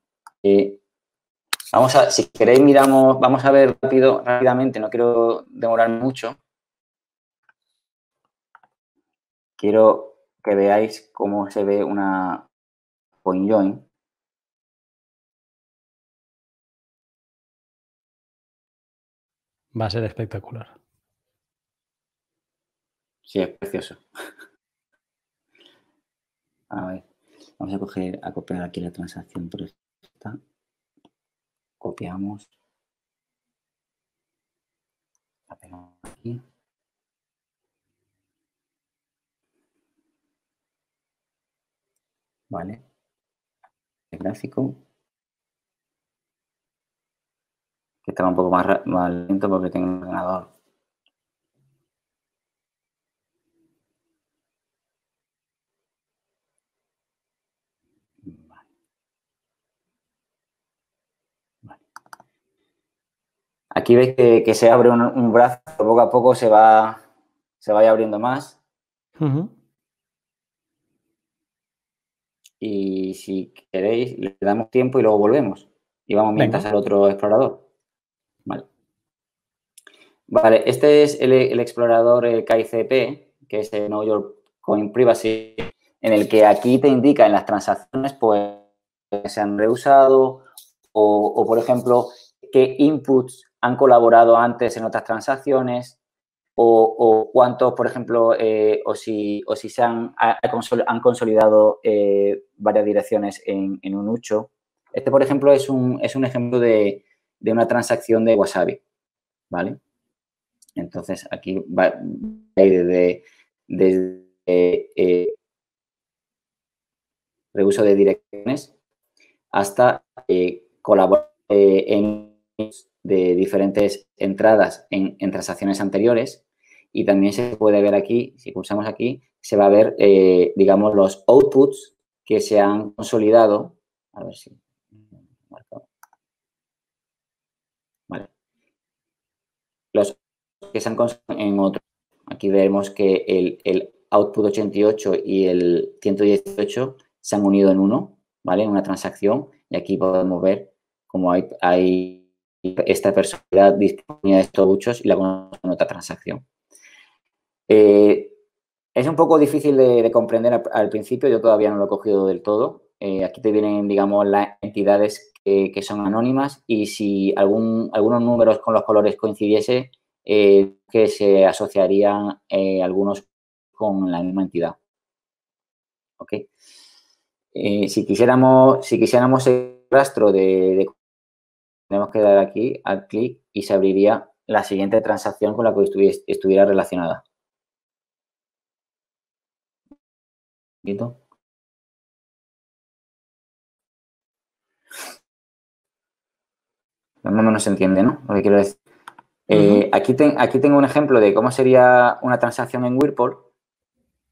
Vamos a, si queréis, miramos, vamos a ver rápido, rápidamente, no quiero demorar mucho. Quiero que veáis cómo se ve una point join. Va a ser espectacular. Sí, es precioso. A ver, vamos a coger, a copiar aquí la transacción por esta copiamos, la pegamos aquí. Vale. El gráfico. Que estaba un poco más, más lento porque tengo un ordenador Aquí veis que, se abre un, brazo, poco a poco se va, se vaya abriendo más. Y si queréis, le damos tiempo y luego volvemos. Y vamos mientras al otro explorador. Vale. Este es el, explorador KICP, que es el Know Your Coin Privacy, en el que aquí te indica en las transacciones, pues, que se han reusado o, o por ejemplo, qué inputs han colaborado antes en otras transacciones o, cuántos, por ejemplo, eh, o, si, o si se han, han consolidado eh, varias direcciones en, un ucho. Este, por ejemplo, es un, es un ejemplo de, una transacción de Wasabi, ¿vale? Entonces, aquí va desde, desde eh, reuso de direcciones hasta colaborar en de diferentes entradas en, transacciones anteriores y también se puede ver aquí, si pulsamos aquí, se va a ver, eh, digamos, los outputs que se han consolidado. A ver si... Vale. Los que se han consolidado en otro. Aquí vemos que el, el output 88 y el 118 se han unido en uno, ¿vale? En una transacción. Y aquí podemos ver cómo hay, hay esta personalidad disponía de estos buchos y la en otra transacción. Eh, es un poco difícil de, comprender al, principio, yo todavía no lo he cogido del todo. Eh, aquí te vienen, digamos, las entidades que, son anónimas y si algún, algunos números con los colores coincidiese, eh, que se asociarían algunos con la misma entidad. ¿Ok? si, quisiéramos, si quisiéramos el rastro de, tenemos que dar aquí al clic y se abriría la siguiente transacción con la que estuviera relacionada. Más o menos se entiende, ¿no? Lo que quiero decir. Eh, aquí, aquí tengo un ejemplo de cómo sería una transacción en Whirlpool,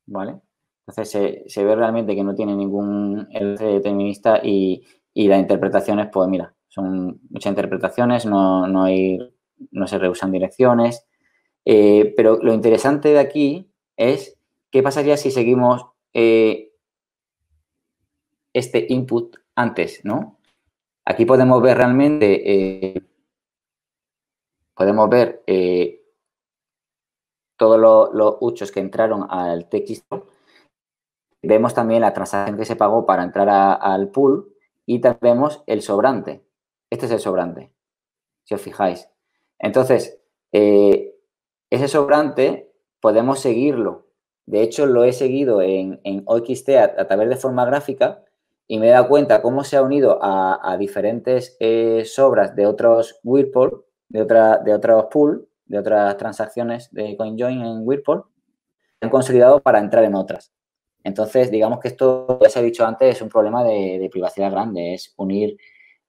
¿vale? Entonces se, ve realmente que no tiene ningún determinista y, y las interpretaciones, pues mira, son muchas interpretaciones, no, no, hay, no se reusan direcciones. Eh, pero lo interesante de aquí es qué pasaría si seguimos eh, este input antes, ¿no? Aquí podemos ver realmente, eh, podemos ver todos los, los, huchos que entraron al texto. Vemos también la transacción que se pagó para entrar al pool y también vemos el sobrante. Este es el sobrante, si os fijáis. Entonces, eh, ese sobrante podemos seguirlo. De hecho, lo he seguido en, en OXT a, través de forma gráfica y me he dado cuenta cómo se ha unido a, diferentes eh, sobras de otros Whirlpool, de, otra, de otros pool, de otras transacciones de CoinJoin en Whirlpool, han consolidado para entrar en otras. Entonces, digamos que esto, ya se ha dicho antes, es un problema de, privacidad grande, es unir,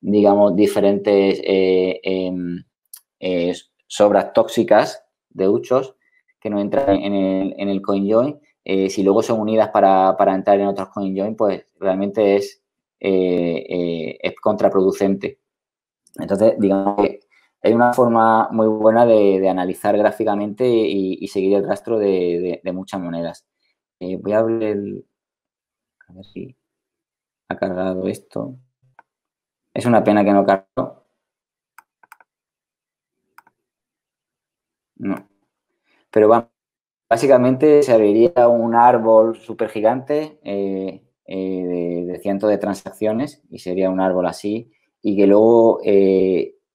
digamos, diferentes eh, em, eh, sobras tóxicas de huchos que no entran en el, en el CoinJoin. Eh, si luego son unidas para, entrar en otros CoinJoin, pues realmente es, es contraproducente. Entonces, digamos que hay una forma muy buena de, analizar gráficamente y, seguir el rastro de muchas monedas. Eh, voy a abrir. A ver si ha cargado esto. Es una pena que no cargó. No. Pero básicamente se abriría un árbol súper gigante eh, eh, de, cientos de transacciones y sería un árbol así y que luego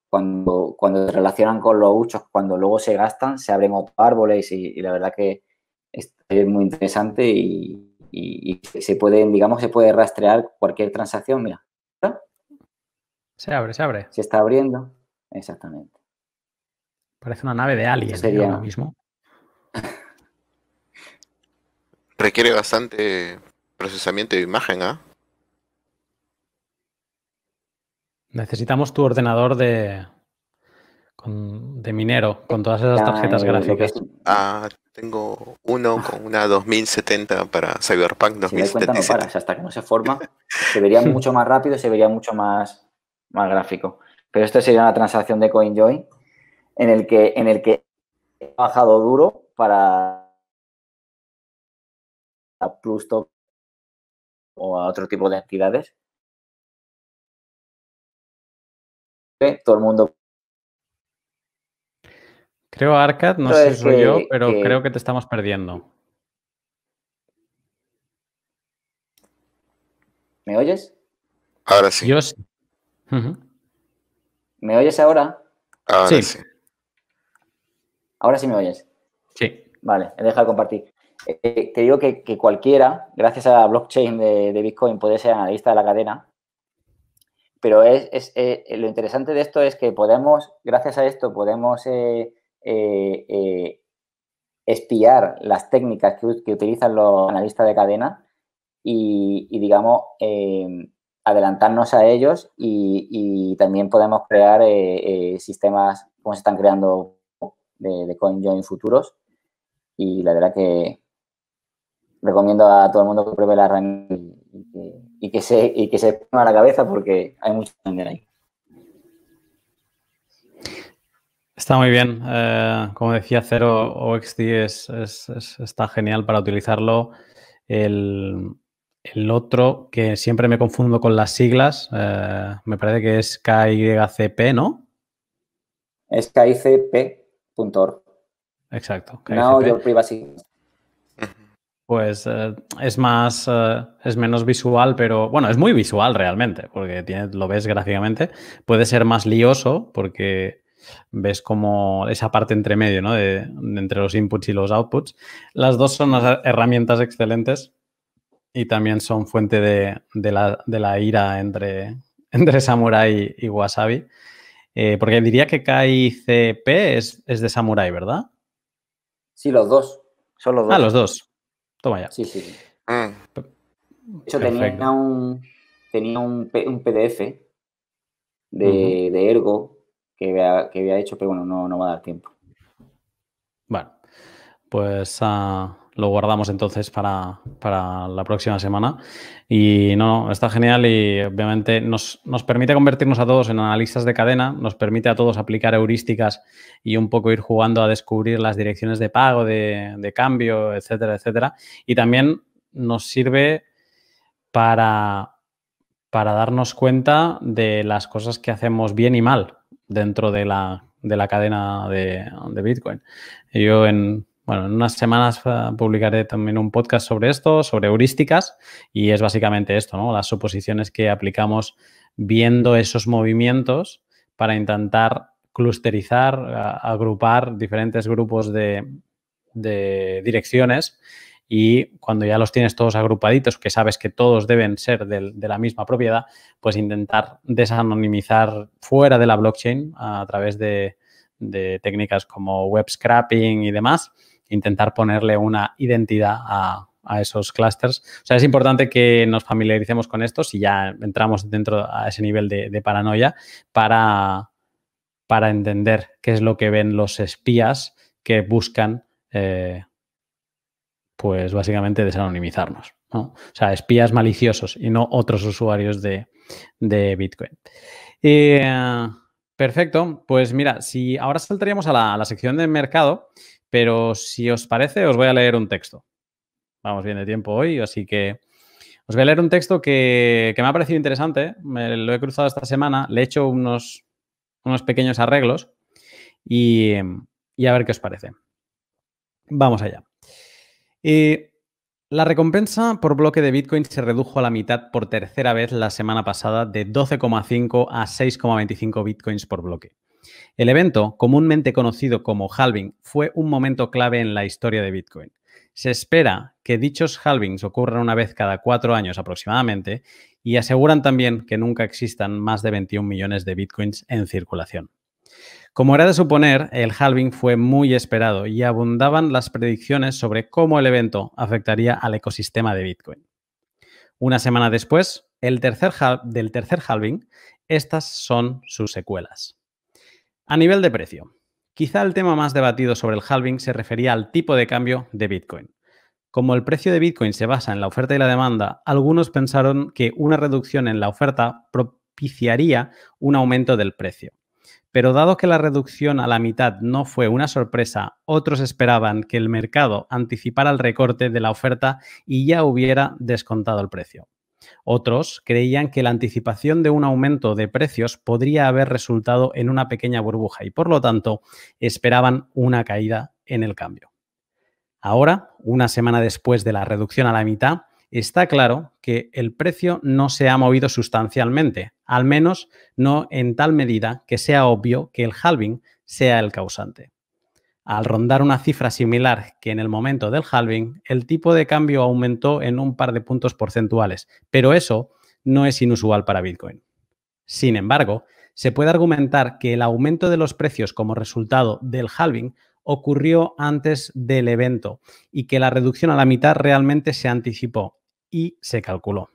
cuando, cuando se relacionan con los huchos, cuando luego se gastan, se abren otros árboles y la verdad que es muy interesante y, se puede, digamos, se puede rastrear cualquier transacción. Mira. Se abre, se abre. Se está abriendo. Exactamente. Parece una nave de Alien ¿eh? sería lo mismo. Requiere bastante procesamiento de imagen, ¿ah? Necesitamos tu ordenador de, de minero, con todas esas tarjetas gráficas. Ah, tengo uno con una 2070 para Cyberpunk 2077. hasta que no se forma, se vería mucho más rápido, se vería mucho más, más gráfico. Pero esto sería una transacción de CoinJoin en el que, en el que he bajado duro para a Plustock o a otro tipo de entidades. Todo el mundo Creo Arcad, no sé si soy yo, pero creo que te estamos perdiendo. ¿Me oyes? Ahora sí. Yo sí. ¿Me oyes ahora? Ahora sí. Ahora sí me oyes. Sí. Vale, he dejado de compartir. Eh, te digo que, cualquiera, gracias a la blockchain de, Bitcoin, puede ser analista de la cadena. Pero es, eh, lo interesante de esto es que podemos, gracias a esto, podemos eh, eh, eh, espiar las técnicas que, utilizan los analistas de cadena y, digamos, eh, adelantarnos a ellos y, también podemos crear sistemas como se están creando de CoinJoin futuros y la verdad que recomiendo a todo el mundo que pruebe la herramienta y, que, se y que se ponga la cabeza porque hay mucho que ahí. Está muy bien. Eh, como decía, Cero OXD es, está genial para utilizarlo. El, otro, que siempre me confundo con las siglas, eh, me parece que es KYCP, ¿no? Es KICP.org. Exacto. No, yo privacy. Pues eh, es más, es menos visual, pero bueno, es muy visual realmente, porque tiene, lo ves gráficamente. Puede ser más lioso porque ves como esa parte entre medio, ¿no? De, entre los inputs y los outputs. Las dos son unas herramientas excelentes y también son fuente de, la, ira entre, entre Samurai y Wasabi. Eh, porque diría que KICP es, es de Samurai, ¿verdad? Sí, los dos. Son los dos. Ah, los dos. Toma ya. Sí, sí. Mm. De hecho, tenía un, tenía un, PDF de, de Ergo que había, hecho, pero bueno, no, no va a dar tiempo. Bueno, pues ah, lo guardamos entonces para, la próxima semana. Y no, está genial y obviamente nos, permite convertirnos a todos en analistas de cadena, nos permite a todos aplicar heurísticas y un poco ir jugando a descubrir las direcciones de pago, de, de cambio, etcétera, etcétera. Y también nos sirve para, para darnos cuenta de las cosas que hacemos bien y mal dentro de la, cadena de, de Bitcoin. Yo en, bueno, en unas semanas eh, publicaré también un podcast sobre esto, sobre heurísticas, y es básicamente esto, ¿no? Las suposiciones que aplicamos viendo esos movimientos para intentar clusterizar, agrupar diferentes grupos de, direcciones y cuando ya los tienes todos agrupaditos, que sabes que todos deben ser de, la misma propiedad, pues intentar desanonimizar fuera de la blockchain a través de, de técnicas como web scrapping y demás intentar ponerle una identidad a, esos clusters. O sea, es importante que nos familiaricemos con esto si ya entramos dentro a ese nivel de, paranoia para, para, entender qué es lo que ven los espías que buscan, eh, pues básicamente desanonimizarnos. O sea, espías maliciosos y no otros usuarios de, Bitcoin. Eh, perfecto, pues mira, si ahora saltaríamos a la, a la sección de mercado, pero si os parece, os voy a leer un texto. Vamos bien de tiempo hoy, así que os voy a leer un texto que, me ha parecido interesante. Me lo he cruzado esta semana, le he hecho unos, unos pequeños arreglos y, a ver qué os parece. Vamos allá. la recompensa por bloque de Bitcoin se redujo a la mitad por tercera vez la semana pasada de 12,5 a 6,25 Bitcoins por bloque. El evento, comúnmente conocido como halving, fue un momento clave en la historia de Bitcoin. Se espera que dichos halvings ocurran una vez cada cuatro años aproximadamente y aseguran también que nunca existan más de 21 millones de bitcoins en circulación. Como era de suponer, el halving fue muy esperado y abundaban las predicciones sobre cómo el evento afectaría al ecosistema de Bitcoin. Una semana después el tercer del tercer halving, estas son sus secuelas. A nivel de precio, quizá el tema más debatido sobre el halving se refería al tipo de cambio de Bitcoin. Como el precio de Bitcoin se basa en la oferta y la demanda, algunos pensaron que una reducción en la oferta propiciaría un aumento del precio. Pero dado que la reducción a la mitad no fue una sorpresa, otros esperaban que el mercado anticipara el recorte de la oferta y ya hubiera descontado el precio. Otros creían que la anticipación de un aumento de precios podría haber resultado en una pequeña burbuja y por lo tanto esperaban una caída en el cambio. Ahora, una semana después de la reducción a la mitad, está claro que el precio no se ha movido sustancialmente, al menos no en tal medida que sea obvio que el halving sea el causante. Al rondar una cifra similar que en el momento del halving, el tipo de cambio aumentó en un par de puntos porcentuales, pero eso no es inusual para Bitcoin. Sin embargo, se puede argumentar que el aumento de los precios como resultado del halving ocurrió antes del evento y que la reducción a la mitad realmente se anticipó y se calculó.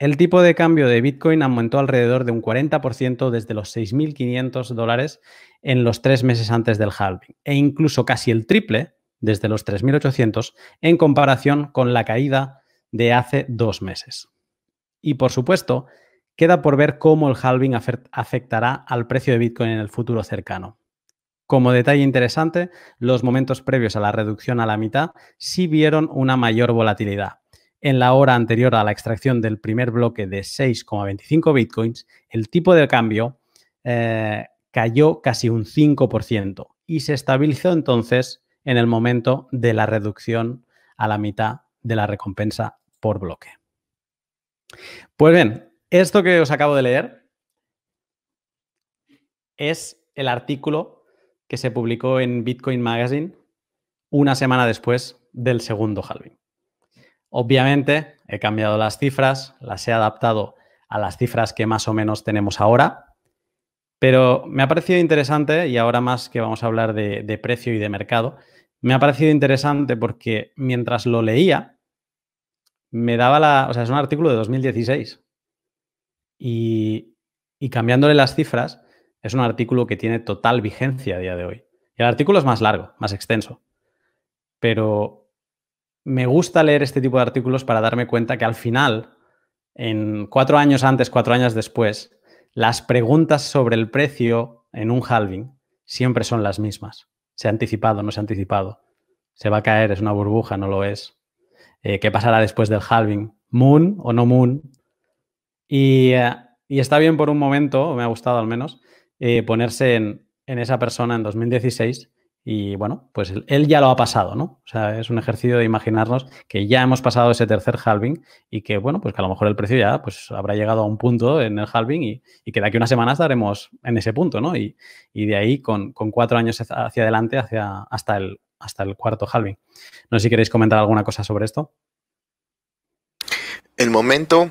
El tipo de cambio de Bitcoin aumentó alrededor de un 40% desde los 6.500 dólares en los tres meses antes del halving e incluso casi el triple desde los 3.800 en comparación con la caída de hace dos meses. Y por supuesto, queda por ver cómo el halving afectará al precio de Bitcoin en el futuro cercano. Como detalle interesante, los momentos previos a la reducción a la mitad sí vieron una mayor volatilidad, en la hora anterior a la extracción del primer bloque de 6,25 bitcoins, el tipo de cambio eh, cayó casi un 5% y se estabilizó entonces en el momento de la reducción a la mitad de la recompensa por bloque. Pues bien, esto que os acabo de leer es el artículo que se publicó en Bitcoin Magazine una semana después del segundo halving. Obviamente he cambiado las cifras, las he adaptado a las cifras que más o menos tenemos ahora, pero me ha parecido interesante, y ahora más que vamos a hablar de, precio y de mercado, me ha parecido interesante porque mientras lo leía, me daba la... O sea, es un artículo de 2016. Y, y cambiándole las cifras, es un artículo que tiene total vigencia a día de hoy. Y el artículo es más largo, más extenso. pero me gusta leer este tipo de artículos para darme cuenta que al final, en cuatro años antes, cuatro años después, las preguntas sobre el precio en un halving siempre son las mismas. ¿Se ha anticipado, no se ha anticipado? ¿Se va a caer? ¿Es una burbuja? ¿No lo es? Eh, ¿Qué pasará después del halving? ¿Moon o no moon? Y, eh, está bien por un momento, me ha gustado al menos, eh, ponerse en, en esa persona en 2016 y bueno, pues él ya lo ha pasado, ¿no? O sea, es un ejercicio de imaginarnos que ya hemos pasado ese tercer halving y que, bueno, pues que a lo mejor el precio ya pues habrá llegado a un punto en el halving y, que de aquí a unas semanas estaremos en ese punto, ¿no? Y, de ahí con, cuatro años hacia adelante hacia, hasta, el, hasta el cuarto halving. No sé si queréis comentar alguna cosa sobre esto. El momento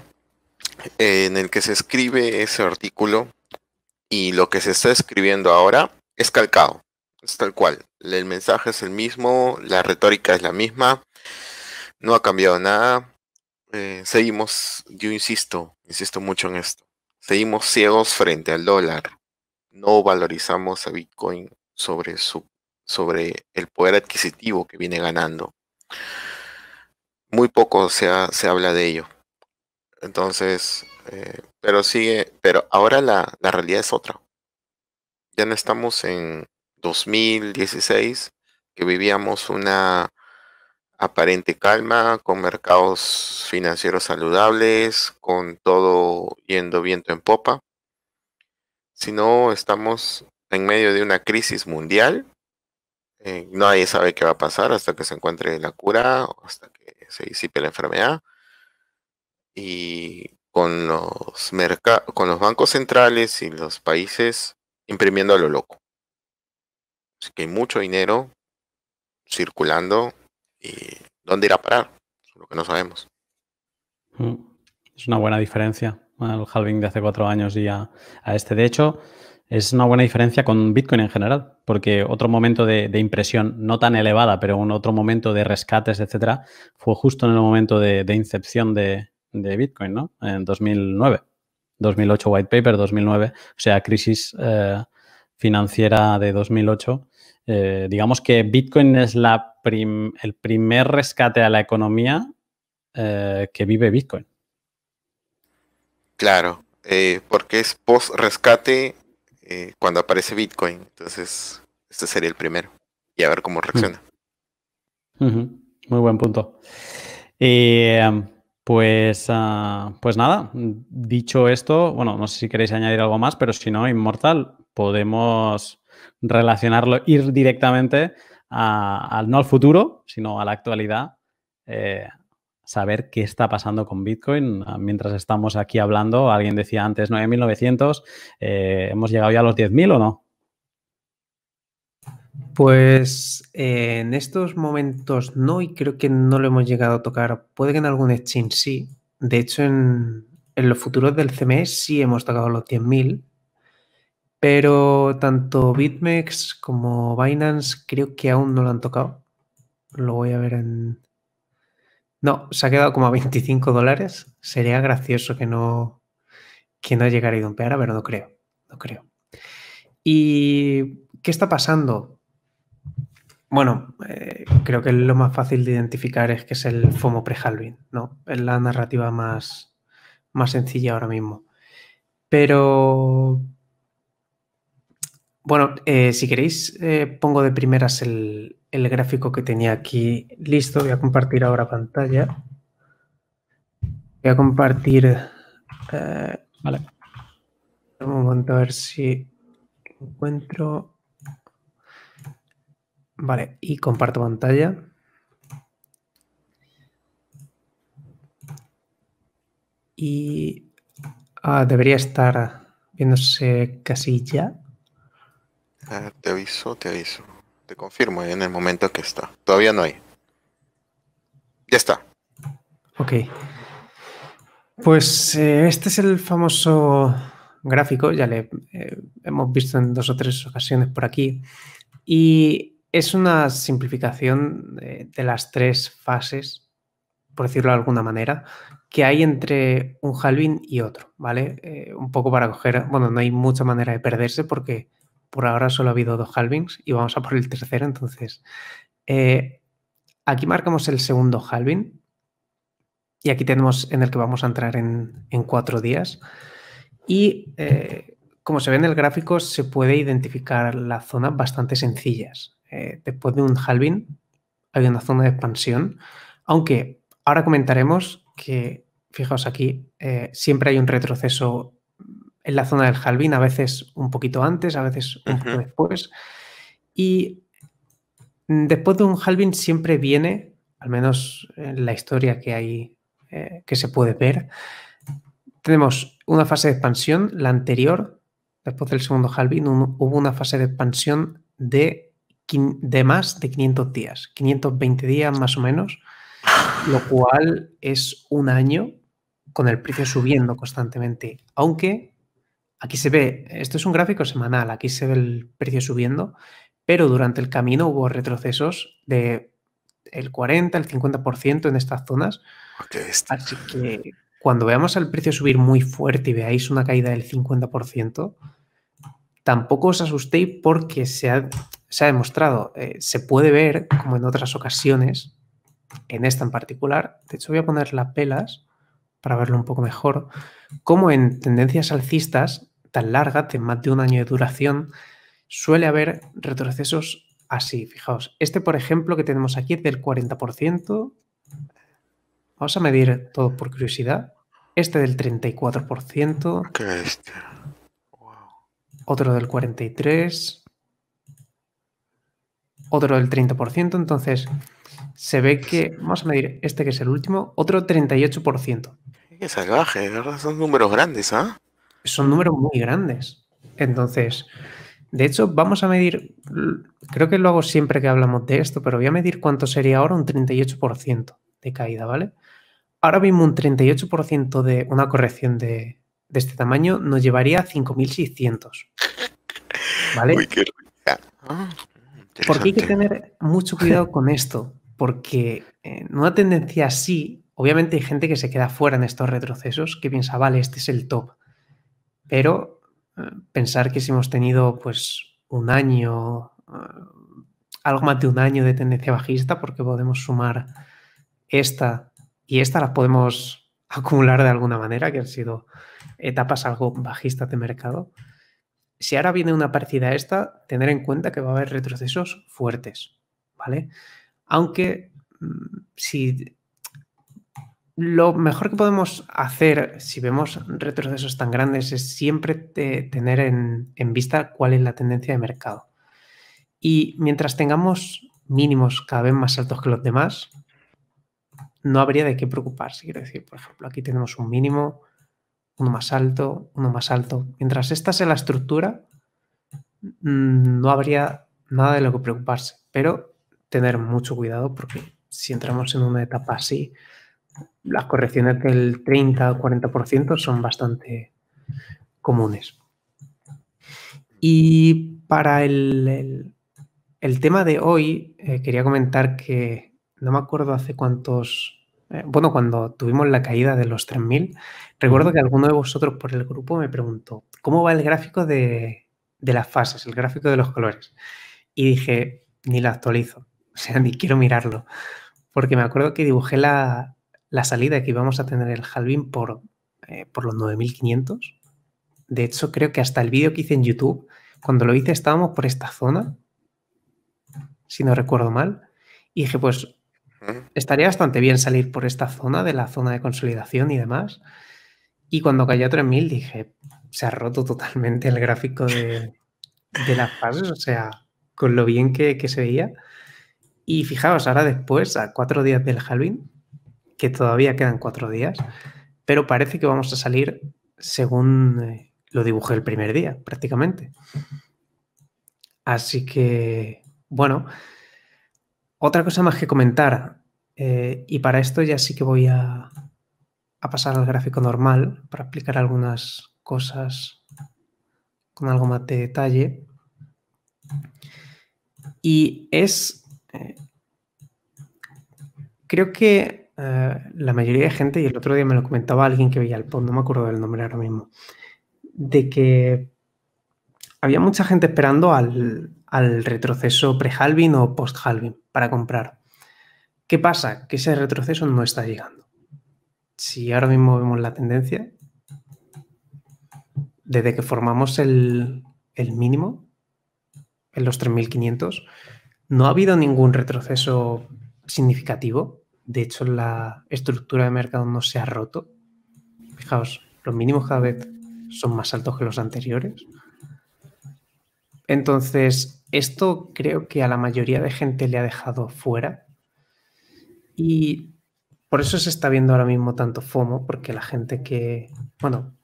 en el que se escribe ese artículo y lo que se está escribiendo ahora es calcado es tal cual. El mensaje es el mismo, la retórica es la misma, no ha cambiado nada. Eh, seguimos, yo insisto, insisto mucho en esto. Seguimos ciegos frente al dólar. No valorizamos a Bitcoin sobre su sobre el poder adquisitivo que viene ganando. Muy poco se, se habla de ello. Entonces, eh, pero sigue, pero ahora la, la realidad es otra. Ya no estamos en, 2016, que vivíamos una aparente calma, con mercados financieros saludables, con todo yendo viento en popa, sino estamos en medio de una crisis mundial. Eh, nadie sabe qué va a pasar hasta que se encuentre la cura, hasta que se disipe la enfermedad. Y con los, con los bancos centrales y los países imprimiendo a lo loco. Así que hay mucho dinero circulando y ¿dónde irá a parar? Es lo que no sabemos. Mm, es una buena diferencia al halving de hace cuatro años y a, este. De hecho, es una buena diferencia con Bitcoin en general, porque otro momento de, impresión no tan elevada, pero un otro momento de rescates, etcétera, fue justo en el momento de, incepción de, Bitcoin, ¿no? En 2009. 2008 white paper, 2009, o sea, crisis eh, financiera de 2008, eh, digamos que Bitcoin es la el primer rescate a la economía eh, que vive Bitcoin. Claro, eh, porque es post-rescate cuando aparece Bitcoin. Entonces, este sería el primero. Y a ver cómo reacciona. Muy buen punto. pues, ah, pues nada, dicho esto, bueno, no sé si queréis añadir algo más, pero si no, Inmortal, podemos relacionarlo, ir directamente al, no al futuro, sino a la actualidad, eh, saber qué está pasando con Bitcoin. Ah, mientras estamos aquí hablando, alguien decía antes 9.900, eh, ¿hemos llegado ya a los 10.000 o no? Pues eh, en estos momentos no, y creo que no lo hemos llegado a tocar. Puede que en algún exchange sí. De hecho, en, en los futuros del CME sí hemos tocado los 10.000. Pero tanto BitMEX como Binance creo que aún no lo han tocado. Lo voy a ver en... No, se ha quedado como a 25 dólares. Sería gracioso que no, que no llegara a dumpear, pero no creo. No creo. ¿Y qué está pasando? Bueno, eh, creo que lo más fácil de identificar es que es el FOMO pre-halving, ¿no? Es la narrativa más, más sencilla ahora mismo. Pero bueno, eh, si queréis, eh, pongo de primeras el, gráfico que tenía aquí listo. Voy a compartir ahora pantalla. Voy a compartir. Eh, vale. Un momento a ver si encuentro. Vale, y comparto pantalla. Y ah, debería estar viéndose casi ya. Ah, te aviso, te aviso. Te confirmo en el momento que está. Todavía no hay. Ya está. Ok. Pues eh, este es el famoso gráfico, ya le eh, hemos visto en dos o tres ocasiones por aquí. Y es una simplificación de, las tres fases, por decirlo de alguna manera, que hay entre un halving y otro, ¿vale? Eh, un poco para coger, bueno, no hay mucha manera de perderse porque por ahora solo ha habido dos halvings y vamos a por el tercero. Entonces, eh, aquí marcamos el segundo halving y aquí tenemos en el que vamos a entrar en, cuatro días. Y eh, como se ve en el gráfico, se puede identificar las zonas bastante sencillas. Eh, después de un halving hay una zona de expansión, aunque ahora comentaremos que, fijaos aquí, siempre hay un retroceso en la zona del halving, a veces un poquito antes, a veces un poco después. Y después de un halving siempre viene, al menos en la historia que hay, eh, que se puede ver, tenemos una fase de expansión, la anterior, después del segundo halving, hubo una fase de expansión de, de más de 500 días, 520 días más o menos, lo cual es un año con el precio subiendo constantemente, aunque Aquí se ve, esto es un gráfico semanal, aquí se ve el precio subiendo, pero durante el camino hubo retrocesos de el 40, el 50% en estas zonas. Así que cuando veamos el precio subir muy fuerte y veáis una caída del 50%, tampoco os asustéis porque se ha, se ha demostrado, eh, se puede ver, como en otras ocasiones, en esta en particular, de hecho voy a poner las pelas para verlo un poco mejor, como en tendencias alcistas tan larga, de más de un año de duración, suele haber retrocesos así. Fijaos, este por ejemplo que tenemos aquí es del 40%. Vamos a medir todo por curiosidad. Este del 34%. ¿Qué Otro del 43%. Otro del 30%. Entonces, se ve que, vamos a medir este que es el último, otro 38%. Qué salvaje, ¿verdad? Son números grandes, ¿ah? Son números muy grandes. Entonces, de hecho, vamos a medir, creo que lo hago siempre que hablamos de esto, pero voy a medir cuánto sería ahora un 38% de caída, ¿vale? Ahora mismo un 38% de una corrección de, este tamaño nos llevaría a 5.600. ¿Vale? Uy, qué ah, Porque hay que tener mucho cuidado con esto, porque en una tendencia así, obviamente hay gente que se queda fuera en estos retrocesos, que piensa, vale, este es el top. Pero eh, pensar que si hemos tenido pues un año, eh, algo más de un año de tendencia bajista, porque podemos sumar esta y esta las podemos acumular de alguna manera, que han sido etapas algo bajistas de mercado. Si ahora viene una parecida a esta, tener en cuenta que va a haber retrocesos fuertes, ¿vale? Aunque mm, si lo mejor que podemos hacer si vemos retrocesos tan grandes es siempre tener en, vista cuál es la tendencia de mercado. Y mientras tengamos mínimos cada vez más altos que los demás, no habría de qué preocuparse. Quiero decir, por ejemplo, aquí tenemos un mínimo, uno más alto, uno más alto. Mientras esta sea la estructura, mm, no habría nada de lo que preocuparse. Pero tener mucho cuidado porque si entramos en una etapa así, las correcciones del 30 o 40% son bastante comunes. Y para el, tema de hoy, eh, quería comentar que no me acuerdo hace cuántos, eh, bueno, cuando tuvimos la caída de los 3000, recuerdo que alguno de vosotros por el grupo me preguntó, ¿cómo va el gráfico de, de las fases, el gráfico de los colores? Y dije, ni la actualizo, o sea, ni quiero mirarlo, porque me acuerdo que dibujé la, la salida que íbamos a tener el halving por, eh, por los 9500. De hecho, creo que hasta el vídeo que hice en YouTube, cuando lo hice estábamos por esta zona, si no recuerdo mal, y dije, pues estaría bastante bien salir por esta zona, de la zona de consolidación y demás. Y cuando cayó a 3000 dije, se ha roto totalmente el gráfico de, de las fases, o sea, con lo bien que, que se veía. Y fijaos, ahora después, a cuatro días del halving, que todavía quedan cuatro días, pero parece que vamos a salir según eh, lo dibujé el primer día, prácticamente. Así que, bueno, otra cosa más que comentar, eh, y para esto ya sí que voy a, a pasar al gráfico normal para explicar algunas cosas con algo más de detalle. Y es, eh, creo que eh, la mayoría de gente, y el otro día me lo comentaba alguien que veía el pod, no me acuerdo del nombre ahora mismo, de que había mucha gente esperando al, retroceso pre-halving o post-halving para comprar. ¿Qué pasa? Que ese retroceso no está llegando. Si ahora mismo vemos la tendencia, desde que formamos el, el mínimo, en los 3500, no ha habido ningún retroceso significativo. De hecho, la estructura de mercado no se ha roto. Fijaos, los mínimos cada vez son más altos que los anteriores. Entonces, esto creo que a la mayoría de gente le ha dejado fuera. Y por eso se está viendo ahora mismo tanto FOMO, porque la gente que, bueno,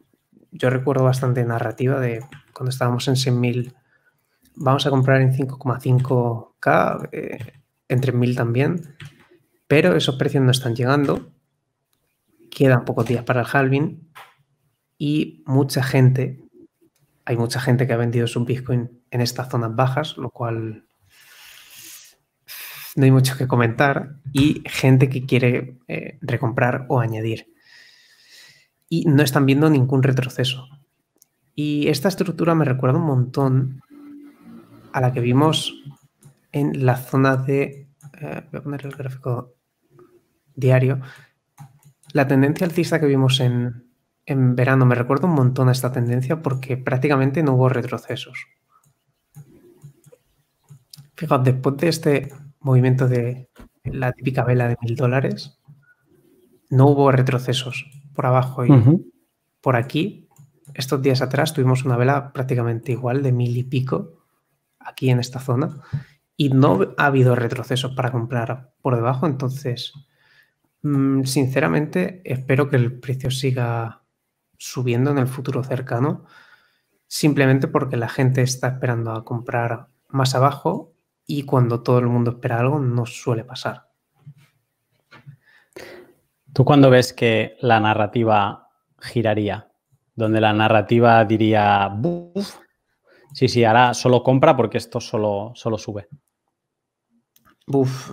yo recuerdo bastante narrativa de cuando estábamos en 100.000, vamos a comprar en 5,5K, eh, en 3.000 también, pero esos precios no están llegando, quedan pocos días para el halving y mucha gente, hay mucha gente que ha vendido su Bitcoin en estas zonas bajas, lo cual no hay mucho que comentar, y gente que quiere eh, recomprar o añadir. Y no están viendo ningún retroceso. Y esta estructura me recuerda un montón a la que vimos en la zona de... Eh, voy a poner el gráfico diario. La tendencia alcista que vimos en, en verano me recuerda un montón a esta tendencia porque prácticamente no hubo retrocesos. Fijaos, después de este movimiento de la típica vela de mil dólares, no hubo retrocesos por abajo y por aquí. Estos días atrás tuvimos una vela prácticamente igual de mil y pico aquí en esta zona y no ha habido retrocesos para comprar por debajo. Entonces, mm, sinceramente, espero que el precio siga subiendo en el futuro cercano, simplemente porque la gente está esperando a comprar más abajo y cuando todo el mundo espera algo no suele pasar. ¿Tú cuando ves que la narrativa giraría? Donde la narrativa diría, Buf, sí, sí, ahora solo compra porque esto solo, solo sube. Uf,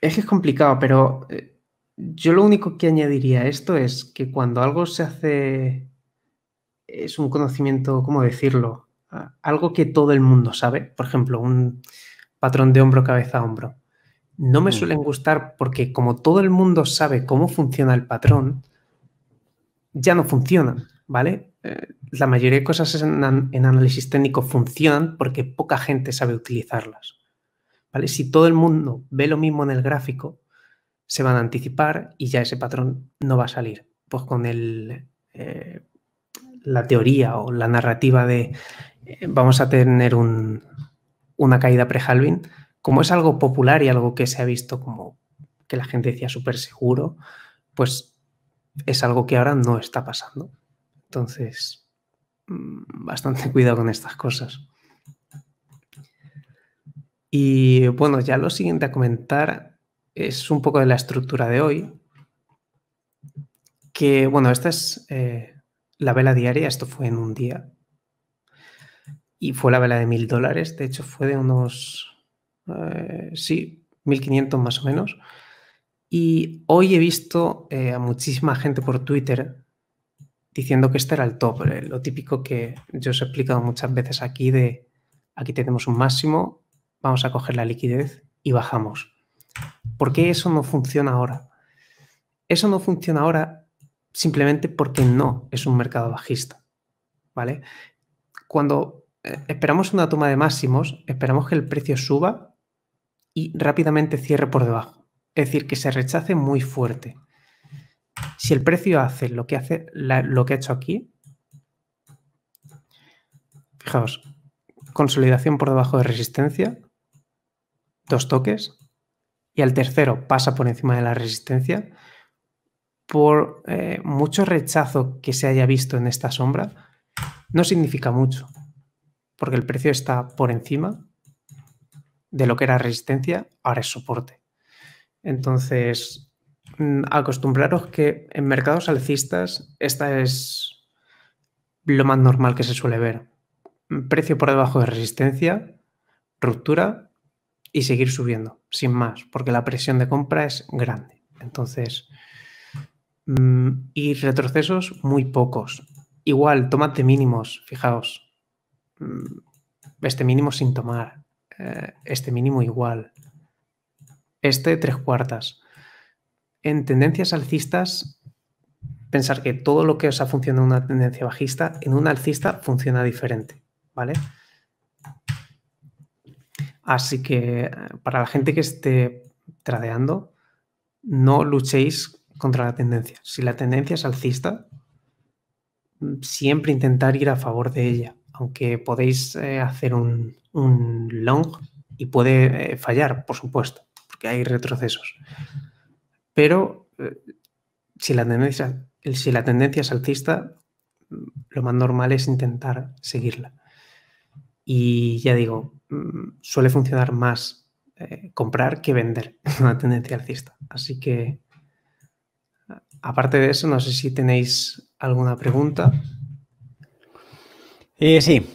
es que es complicado, pero eh, yo lo único que añadiría a esto es que cuando algo se hace, es un conocimiento, ¿cómo decirlo? Algo que todo el mundo sabe, por ejemplo, un patrón de hombro, cabeza, hombro. No me mm. suelen gustar porque como todo el mundo sabe cómo funciona el patrón, ya no funcionan, ¿vale? Eh, la mayoría de cosas en, en análisis técnico funcionan porque poca gente sabe utilizarlas. ¿Vale? Si todo el mundo ve lo mismo en el gráfico, se van a anticipar y ya ese patrón no va a salir. Pues con el, eh, la teoría o la narrativa de eh, vamos a tener una caída pre-halving, como es algo popular y algo que se ha visto como que la gente decía súper seguro, pues es algo que ahora no está pasando. Entonces, mm, bastante cuidado con estas cosas. Y bueno, ya lo siguiente a comentar es un poco de la estructura de hoy. Que, bueno, esta es eh, la vela diaria, esto fue en un día. Y fue la vela de mil dólares, de hecho fue de unos, eh, sí, 1500 más o menos. Y hoy he visto eh, a muchísima gente por Twitter diciendo que este era el top, lo típico que yo os he explicado muchas veces aquí de aquí tenemos un máximo, vamos a coger la liquidez y bajamos. ¿Por qué eso no funciona ahora? Eso no funciona ahora simplemente porque no es un mercado bajista. ¿Vale? Cuando eh, esperamos una toma de máximos, esperamos que el precio suba y rápidamente cierre por debajo. Es decir, que se rechace muy fuerte. Si el precio hace lo que, hace, lo que ha hecho aquí, fijaos, consolidación por debajo de resistencia, dos toques, y al tercero pasa por encima de la resistencia, por eh, mucho rechazo que se haya visto en esta sombra, no significa mucho, porque el precio está por encima de lo que era resistencia, ahora es soporte. Entonces, mm, acostumbraros que en mercados alcistas esta es lo más normal que se suele ver. Precio por debajo de resistencia, ruptura y seguir subiendo, sin más, porque la presión de compra es grande. Entonces, mm, y retrocesos muy pocos. Igual, tomate mínimos, fijaos. Mm, este mínimo sin tomar, eh, este mínimo igual. Este tres cuartas. En tendencias alcistas, pensar que todo lo que os ha funcionado en una tendencia bajista, en una alcista funciona diferente, ¿vale? Así que eh, para la gente que esté tradeando, no luchéis contra la tendencia. Si la tendencia es alcista, siempre intentar ir a favor de ella, aunque podéis eh, hacer un, long y puede eh, fallar, por supuesto, porque hay retrocesos. Pero si la tendencia si la tendencia es alcista, lo más normal es intentar seguirla. Y ya digo, mm, suele funcionar más eh, comprar que vender una tendencia alcista. Así que, aparte de eso, no sé si tenéis alguna pregunta. Eh, sí.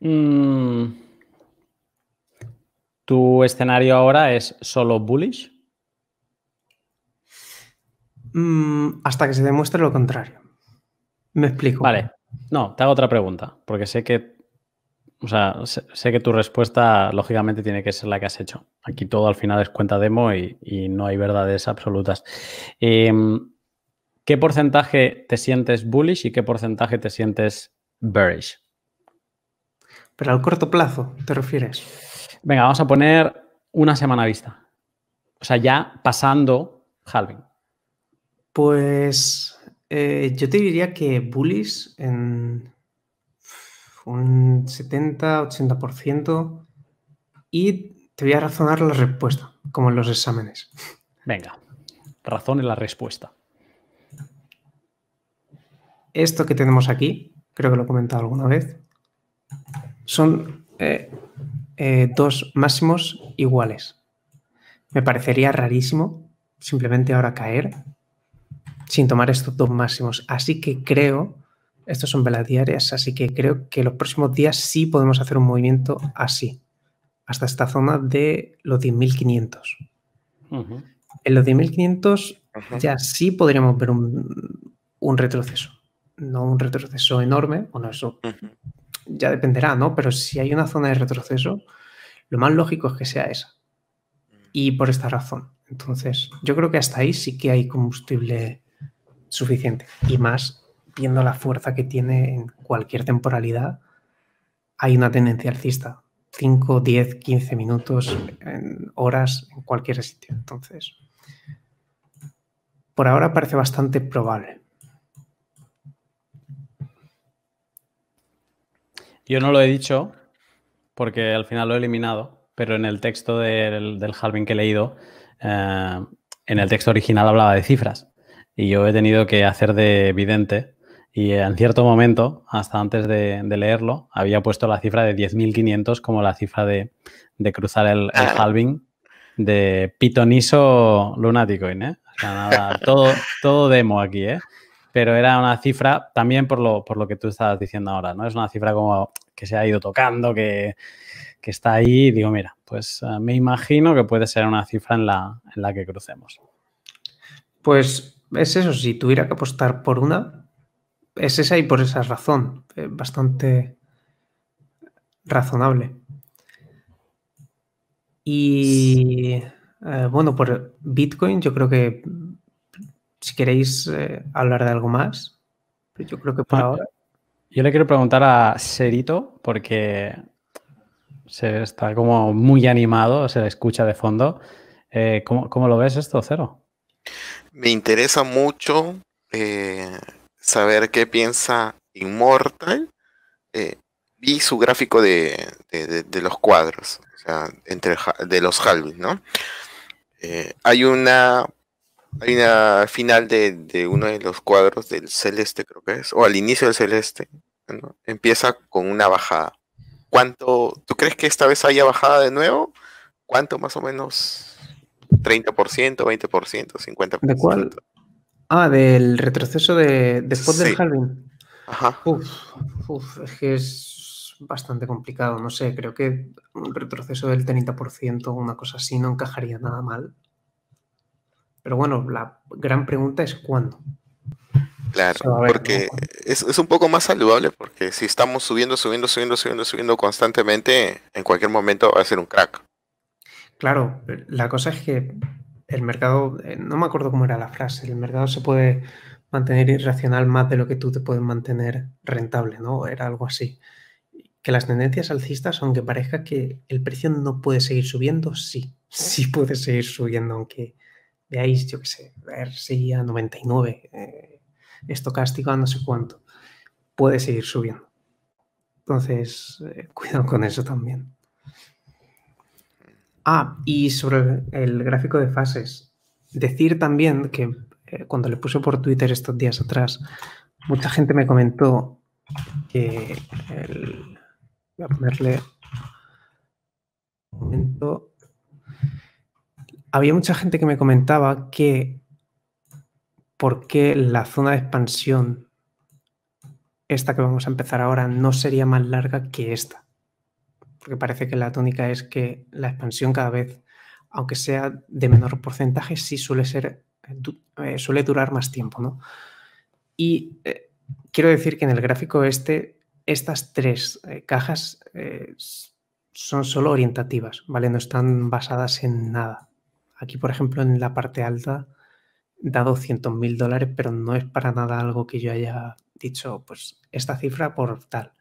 Mm, ¿Tu escenario ahora es solo bullish? Mm, hasta que se demuestre lo contrario. Me explico. Vale. No, te hago otra pregunta, porque sé que, o sea, sé, que tu respuesta lógicamente tiene que ser la que has hecho. Aquí todo al final es cuenta demo y, no hay verdades absolutas. Em, ¿Qué porcentaje te sientes bullish y qué porcentaje te sientes bearish? Pero al corto plazo, ¿te refieres? Venga, vamos a poner una semana vista. O sea, ya pasando halving. Pues eh, yo te diría que bullies en un 70-80% y te voy a razonar la respuesta, como en los exámenes. Venga, razone la respuesta. Esto que tenemos aquí, creo que lo he comentado alguna vez, son eh, eh, dos máximos iguales. Me parecería rarísimo simplemente ahora caer sin tomar estos dos máximos. Así que creo, estos son velas diarias, así que creo que los próximos días sí podemos hacer un movimiento así, hasta esta zona de los 10.500. En los 10.500 ya sí podríamos ver un, retroceso. No un retroceso enorme, bueno, eso ya dependerá, ¿no? Pero si hay una zona de retroceso, lo más lógico es que sea esa. Y por esta razón. Entonces, yo creo que hasta ahí sí que hay combustible suficiente. Y más viendo la fuerza que tiene en cualquier temporalidad, hay una tendencia alcista. 5, 10, 15 minutos, en horas, en cualquier sitio. Entonces, por ahora parece bastante probable. Yo no lo he dicho porque al final lo he eliminado, pero en el texto del, del halving que he leído, eh, en el texto original hablaba de cifras y yo he tenido que hacer de vidente y en cierto momento, hasta antes de, leerlo, había puesto la cifra de 10.500 como la cifra de, cruzar el, halving de Pitoniso Lunaticoin, ¿eh? O sea, nada, todo, todo demo aquí, ¿eh? Pero era una cifra también por lo, por lo que tú estabas diciendo ahora, ¿no? Es una cifra como que se ha ido tocando, que, está ahí. digo, mira, pues eh, me imagino que puede ser una cifra en la, en la que crucemos. Pues es eso, si tuviera que apostar por una, es esa y por esa razón, eh, bastante razonable. Y eh, bueno, por Bitcoin, yo creo que si queréis eh, hablar de algo más, yo creo que por ahora. Yo le quiero preguntar a Serito, porque se está como muy animado, se le escucha de fondo. ¿cómo, ¿Cómo lo ves esto, Cero? Me interesa mucho eh, saber qué piensa Immortal. Eh, vi su gráfico de, los cuadros, o sea, entre, de los halvings, ¿no? Eh, hay una hay una final de, uno de los cuadros del celeste, creo que es, o al inicio del celeste, empieza con una bajada. ¿Cuánto, tú crees que esta vez haya bajada de nuevo? ¿Cuánto más o menos 30%, 20%, 50%. ¿De cuál? Ah, del retroceso de, después del halving. Ajá. Uf, es que es bastante complicado, no sé, creo que un retroceso del 30%, una cosa así, no encajaría nada mal. Pero bueno, la gran pregunta es cuándo. Claro, porque es, es, un poco más saludable porque si estamos subiendo, subiendo, subiendo, subiendo, subiendo constantemente, en cualquier momento va a ser un crack. claro, la cosa es que el mercado, eh, no me acuerdo cómo era la frase, el mercado se puede mantener irracional más de lo que tú te puedes mantener rentable, ¿no? Era algo así. Que las tendencias alcistas, aunque parezca que el precio no puede seguir subiendo, sí, sí puede seguir subiendo, aunque veáis, yo qué sé, ver si a 99, eh, estocástico a no sé cuánto, puede seguir subiendo. Entonces, eh, cuidado con eso también. Ah, y sobre el gráfico de fases, decir también que eh, cuando le puse por Twitter estos días atrás, mucha gente me comentó que el, voy a ponerle un momento. Había mucha gente que me comentaba que por qué la zona de expansión, esta que vamos a empezar ahora, no sería más larga que esta porque parece que la tónica es que la expansión cada vez, aunque sea de menor porcentaje, sí suele ser, eh, suele durar más tiempo, ¿no? Y eh, quiero decir que en el gráfico este, estas tres eh, cajas son solo orientativas, ¿vale? No están basadas en nada. Aquí, por ejemplo, en la parte alta da 200 mil dólares, pero no es para nada algo que yo haya dicho, pues esta cifra por tal.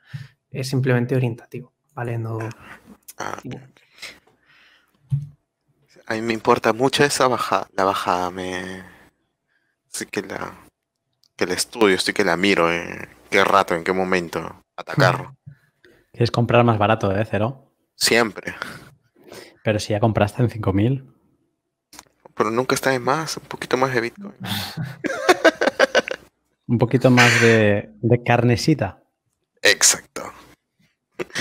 Es simplemente orientativo. ¿Vale? No. Ah, A mí me importa mucho esa bajada, la bajada, me. Sí que la. que la estudio, estoy que la miro, en qué rato, en qué momento atacarlo. ¿Quieres comprar más barato de cero? Siempre. Pero si ya compraste en 5000. Pero nunca está de más, un poquito más de Bitcoin. un poquito más de, de carnesita. Exacto.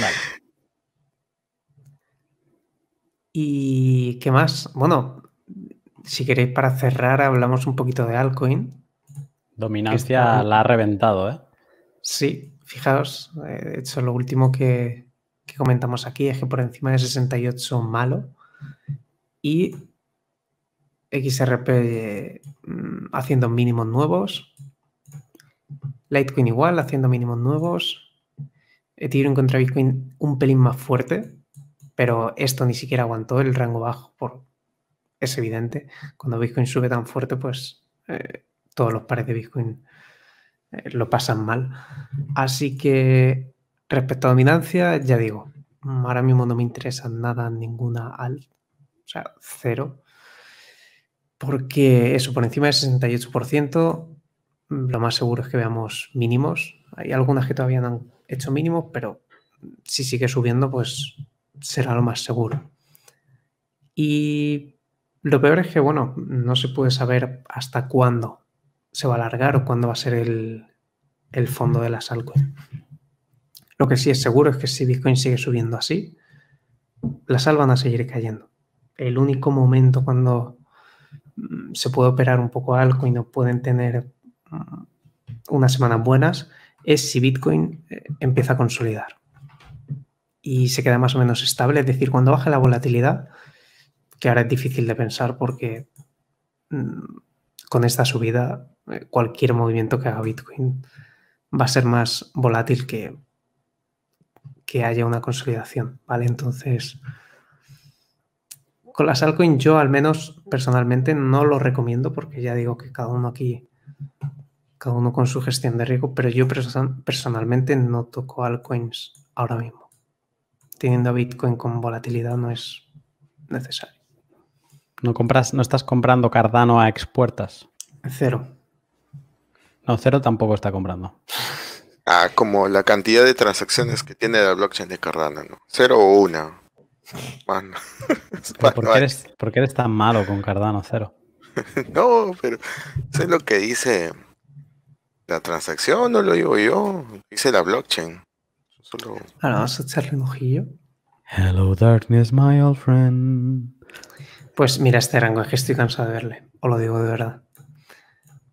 Vale. ¿Y qué más? Bueno, si queréis para cerrar, hablamos un poquito de altcoin. Dominancia la ha reventado, ¿eh? Sí, fijaos, eh, de hecho lo último que, comentamos aquí es que por encima de 68 malo y XRP mm, haciendo mínimos nuevos, Litecoin igual haciendo mínimos nuevos, Ethereum contra Bitcoin un pelín más fuerte, pero esto ni siquiera aguantó el rango bajo, por, es evidente. Cuando Bitcoin sube tan fuerte, pues eh, todos los pares de Bitcoin eh, lo pasan mal. Así que respecto a dominancia, ya digo, ahora mismo no me interesa nada ninguna alt, o sea, cero. Porque eso, por encima del 68%, lo más seguro es que veamos mínimos. Hay algunas que todavía no han hecho mínimos, pero si sigue subiendo, pues será lo más seguro. Y lo peor es que, bueno, no se puede saber hasta cuándo se va a alargar o cuándo va a ser el, fondo de las altcoins. Lo que sí es seguro es que si Bitcoin sigue subiendo así, las sal van a seguir cayendo. El único momento cuando mm, se puede operar un poco altcoin o pueden tener mm, unas semanas buenas es si Bitcoin eh, empieza a consolidar y se queda más o menos estable. Es decir, cuando baja la volatilidad, que ahora es difícil de pensar porque mm, con esta subida eh, cualquier movimiento que haga Bitcoin va a ser más volátil que, que haya una consolidación, ¿vale? Entonces, con las altcoins yo al menos personalmente no lo recomiendo porque ya digo que cada uno aquí, cada uno con su gestión de riesgo, pero yo personalmente no toco altcoins ahora mismo teniendo Bitcoin con volatilidad no es necesario. ¿No, compras, ¿No estás comprando Cardano a expuertas? Cero. No, cero tampoco está comprando. Ah, como la cantidad de transacciones que tiene la blockchain de Cardano, ¿no? Cero o una. ¿Por, qué eres, ¿Por, qué eres, tan malo con Cardano cero? no, pero sé lo que dice la transacción, no lo digo yo, dice la blockchain. Ahora vamos a echarle un ojillo. Hello, darkness, my old friend. Pues mira este rango, es que estoy cansado de verle. Os lo digo de verdad.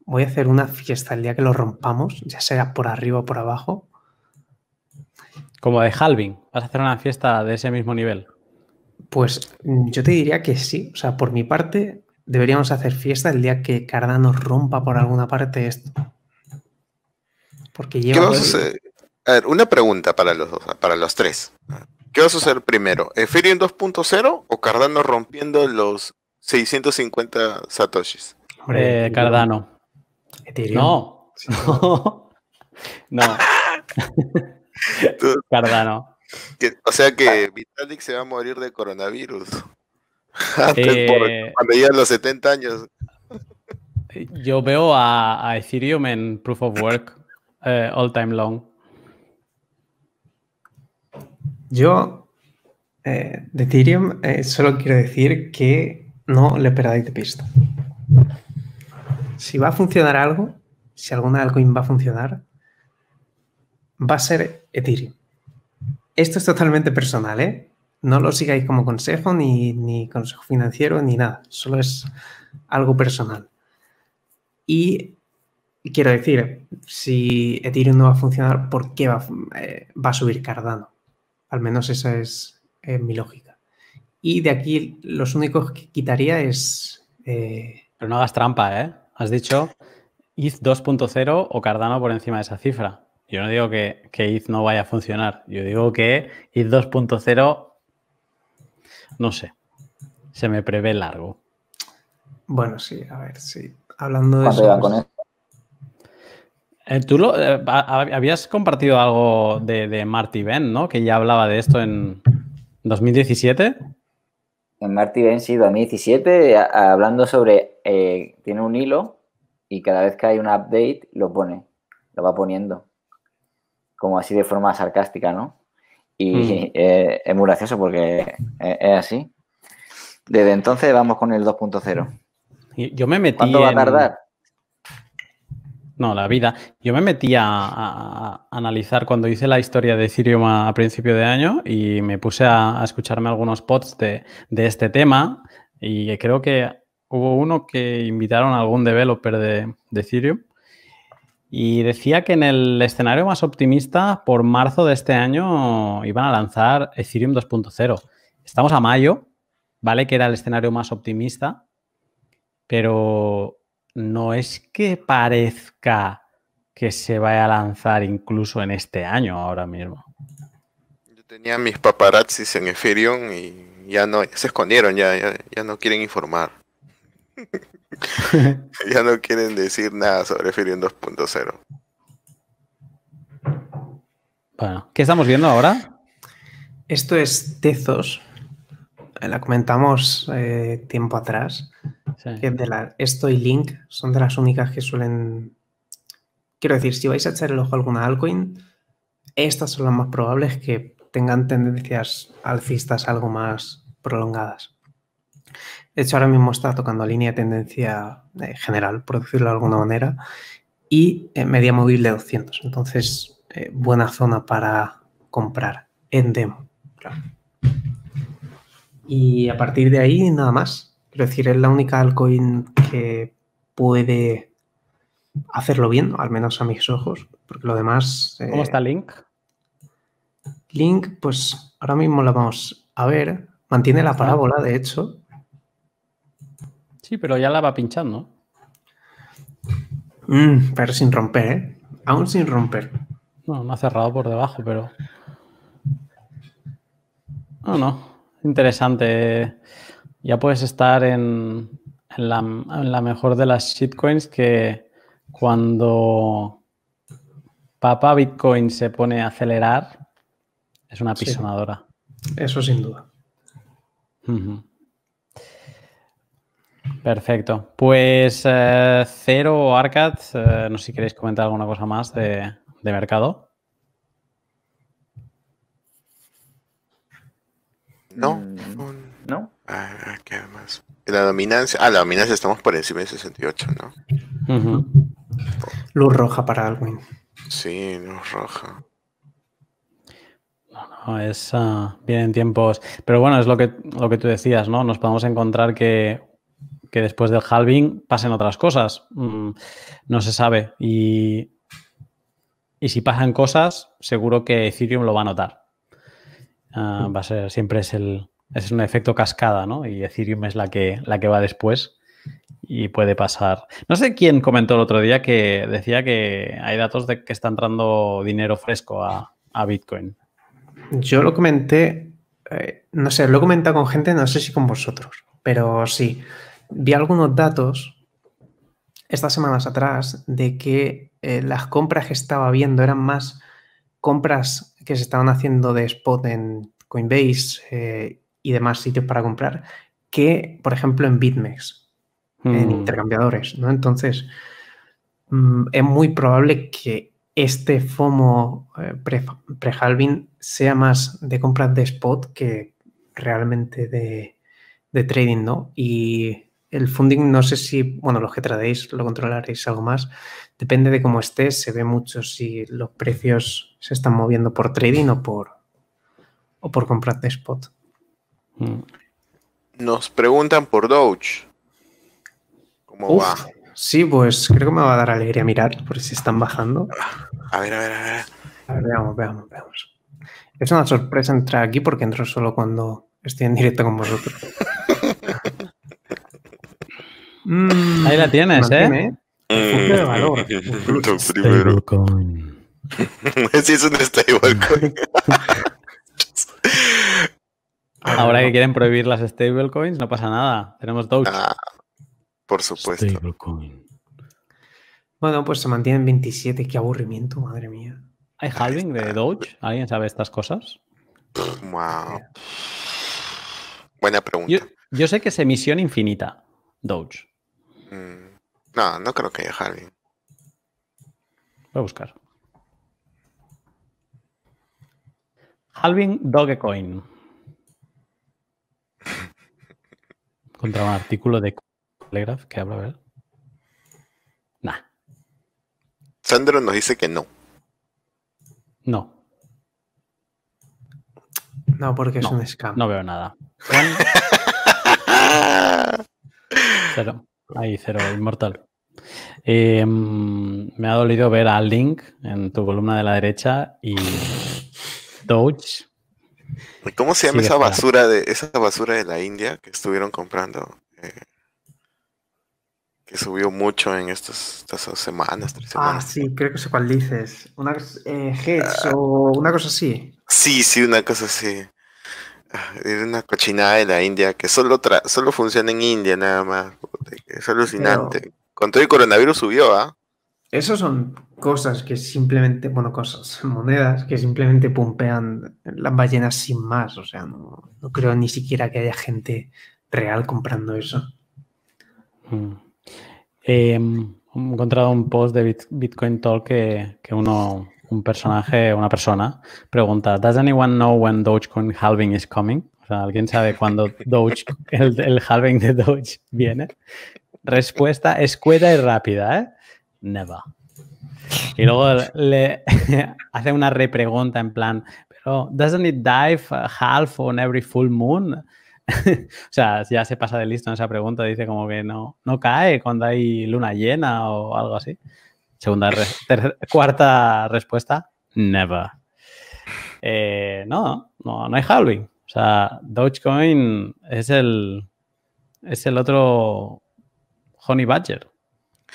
Voy a hacer una fiesta el día que lo rompamos, ya sea por arriba o por abajo. Como de halving. ¿Vas a hacer una fiesta de ese mismo nivel? Pues yo te diría que sí. O sea, por mi parte, deberíamos hacer fiesta el día que Cardano rompa por alguna parte esto. Porque lleva. A ver, una pregunta para los para los tres. ¿Qué va a suceder primero? ¿Ethereum 2.0 o Cardano rompiendo los 650 satoshis? Eh, Cardano. Ethereum. No. no. Cardano. o sea que Vitalik se va a morir de coronavirus. Eh, cuando llegan los 70 años. Yo veo a, Ethereum en Proof of Work eh, all time long. Yo, eh, de Ethereum, solo quiero decir que no le perdáis de pista. Si va a funcionar algo, si alguna altcoin va a funcionar, va a ser Ethereum. Esto es totalmente personal, ¿eh? No lo sigáis como consejo, ni, consejo financiero, ni nada. Solo es algo personal. Y quiero decir, si Ethereum no va a funcionar, ¿por qué va, eh, a subir Cardano? Al menos esa es mi lógica. Y de aquí los únicos que quitaría es... Eh, Pero no hagas trampa, ¿eh? Has dicho ETH 2.0 o Cardano por encima de esa cifra. Yo no digo que, que ETH no vaya a funcionar. Yo digo que ETH 2.0 no sé. Se me prevé largo. Bueno, sí, a ver, sí. Hablando de eso. Con eh, Tú lo, eh, habías compartido algo de, Marty Ben, ¿no? Que ya hablaba de esto en 2017. En Marty Ben, sí, 2017, hablando sobre. Eh, tiene un hilo y cada vez que hay un update lo pone, lo va poniendo. Como así de forma sarcástica, ¿no? Y mm. es muy gracioso porque es, así. Desde entonces vamos con el 2.0. Yo me metí. ¿Cuánto va a tardar? No, la vida. Yo me metí a, analizar cuando hice la historia de Ethereum a, principio de año y me puse a, escucharme algunos pods de, este tema y creo que hubo uno que invitaron a algún developer de, de Ethereum y decía que en el escenario más optimista, por marzo de este año, iban a lanzar Ethereum 2.0. Estamos a mayo, ¿vale? Que era el escenario más optimista, pero no es que parezca que se vaya a lanzar incluso en este año ahora mismo. Yo tenía mis paparazzis en Ethereum y ya no, se escondieron, ya, ya no quieren informar. ya no quieren decir nada sobre Ethereum 2.0. Bueno, ¿qué estamos viendo ahora? Esto es Tezos. La comentamos eh, tiempo atrás. esto y Link son de las únicas que suelen. Quiero decir, si vais a echar el ojo a alguna altcoin, estas son las más probables que tengan tendencias alcistas algo más prolongadas. De hecho, ahora mismo está tocando línea de tendencia eh, general, por decirlo de alguna manera, y eh, media móvil de 200. Entonces, eh, buena zona para comprar en demo. Y a partir de ahí, nada más. Quiero decir, es la única altcoin que puede hacerlo bien, al menos a mis ojos, porque lo demás... ¿Cómo está Link? Link, pues ahora mismo la vamos a ver. Mantiene la parábola, de hecho, Sí, pero ya la va pinchando. Mm, pero sin romper, ¿eh? Aún sin romper. No, no ha cerrado por debajo, pero. No, no. Interesante. Ya puedes estar en, la, mejor de las shitcoins que cuando Papa Bitcoin se pone a acelerar, es una pisonadora. Eso sin duda. Perfecto. Pues eh, Cero Arcad, eh, no sé si queréis comentar alguna cosa más de, mercado. No. Mm, ¿No? Ah, ¿Qué más? La dominancia. Ah, la dominancia estamos por encima de 68, ¿no? Luz roja para Alwin. Sí, luz roja. No, no, es uh, bien tiempos. Pero bueno, es lo que, lo que tú decías, ¿no? Nos podemos encontrar que que después del halving pasen otras cosas. Mm, no se sabe. Y, y, si pasan cosas, seguro que Ethereum lo va a notar. Ah, va a ser, siempre es el es un efecto cascada, ¿no? Y Ethereum es la que, la que va después y puede pasar. No sé quién comentó el otro día que decía que hay datos de que está entrando dinero fresco a, a Bitcoin. Yo lo comenté eh, no sé, lo he comentado con gente, no sé si con vosotros, pero sí, vi algunos datos estas semanas atrás de que eh, las compras que estaba viendo eran más compras que se estaban haciendo de spot en Coinbase eh, y demás sitios para comprar que, por ejemplo, en BitMEX, en hmm. intercambiadores, ¿no? Entonces, mm, es muy probable que este FOMO eh, pre-halving sea más de compras de spot que realmente de, de trading, ¿no? Y el funding, no sé si, bueno, los que tradeis lo controlaréis algo más. Depende de cómo estés, se ve mucho si los precios se están moviendo por trading o por, o por comprar de spot. Mm. Nos preguntan por Doge. ¿Cómo va? Sí, pues creo que me va a dar alegría mirar por si están bajando. A ver, a ver, a ver. A ver, veamos, veamos, veamos. Es una sorpresa entrar aquí porque entro solo cuando estoy en directo con vosotros. Ahí la tienes, ¿eh? Mm. de valor. Stablecoin. sí, es un stablecoin. Ahora que quieren prohibir las stablecoins, no pasa nada. Tenemos Doge. Ah, por supuesto. Bueno, pues se mantienen 27. Qué aburrimiento, madre mía. ¿Hay halving de Doge? ¿Alguien sabe estas cosas? Wow. Buena pregunta. Yo, yo sé que es emisión infinita, Doge. Mm, no, no creo que haya halving. Voy a buscar. Halving Dogecoin. Contra un artículo de Telegraph que habla, a ver. Nah. Sandro nos dice que no. No. No, porque es un scam. No veo nada. Cero. Ahí, cero, inmortal. Em, me ha dolido ver a Link en tu columna de la derecha y Doge. ¿Cómo se llama esa basura de esa basura de la India que estuvieron comprando? Eh, que subió mucho en estas, estas semanas, tres ah, semanas. Ah, sí, creo que sé cuál dices. Una eh, ah. o una cosa así. Sí, sí, una cosa así. Es una cochinada de la India que solo, solo funciona en India nada más. Es alucinante. Con todo el coronavirus subió, ¿ah? Esas son cosas que simplemente, bueno, cosas, monedas que simplemente pumpean las ballenas sin más. O sea, no, creo ni siquiera que haya gente real comprando eso. Mm. Em, he encontrado un post de Bitcoin Talk que, que uno un personaje, una persona, pregunta, ¿Does anyone know when Dogecoin halving is coming? O sea, ¿alguien sabe cuándo Doge, el, el halving de Doge viene? Respuesta escueta y rápida, ¿eh? Never. Y luego le hace una repregunta en plan, pero ¿doesn't it dive half on every full moon? o sea, ya se pasa de listo en esa pregunta, dice como que no, no cae cuando hay luna llena o algo así. Segunda, cuarta respuesta, never. Eh, no, no, no hay halving. O sea, Dogecoin es el, es el otro Honey Badger.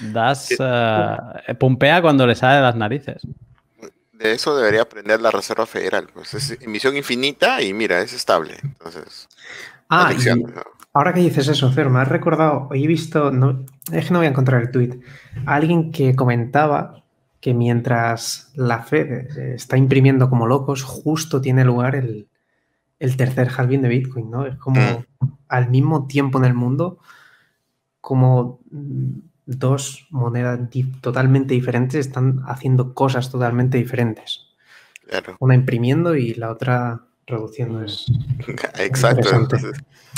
Das, uh, pumpea cuando le sale de las narices. De eso debería aprender la Reserva Federal. Pues es emisión infinita y mira, es estable. Entonces, ah, Ahora que dices eso, Fer, me has recordado, hoy he visto, no, es que no voy a encontrar el tweet, alguien que comentaba que mientras la Fed eh, está imprimiendo como locos, justo tiene lugar el, tercer halving de Bitcoin, ¿no? Es como mm. al mismo tiempo en el mundo, como dos monedas totalmente diferentes están haciendo cosas totalmente diferentes. Una imprimiendo y la otra reduciendo. Es Exacto.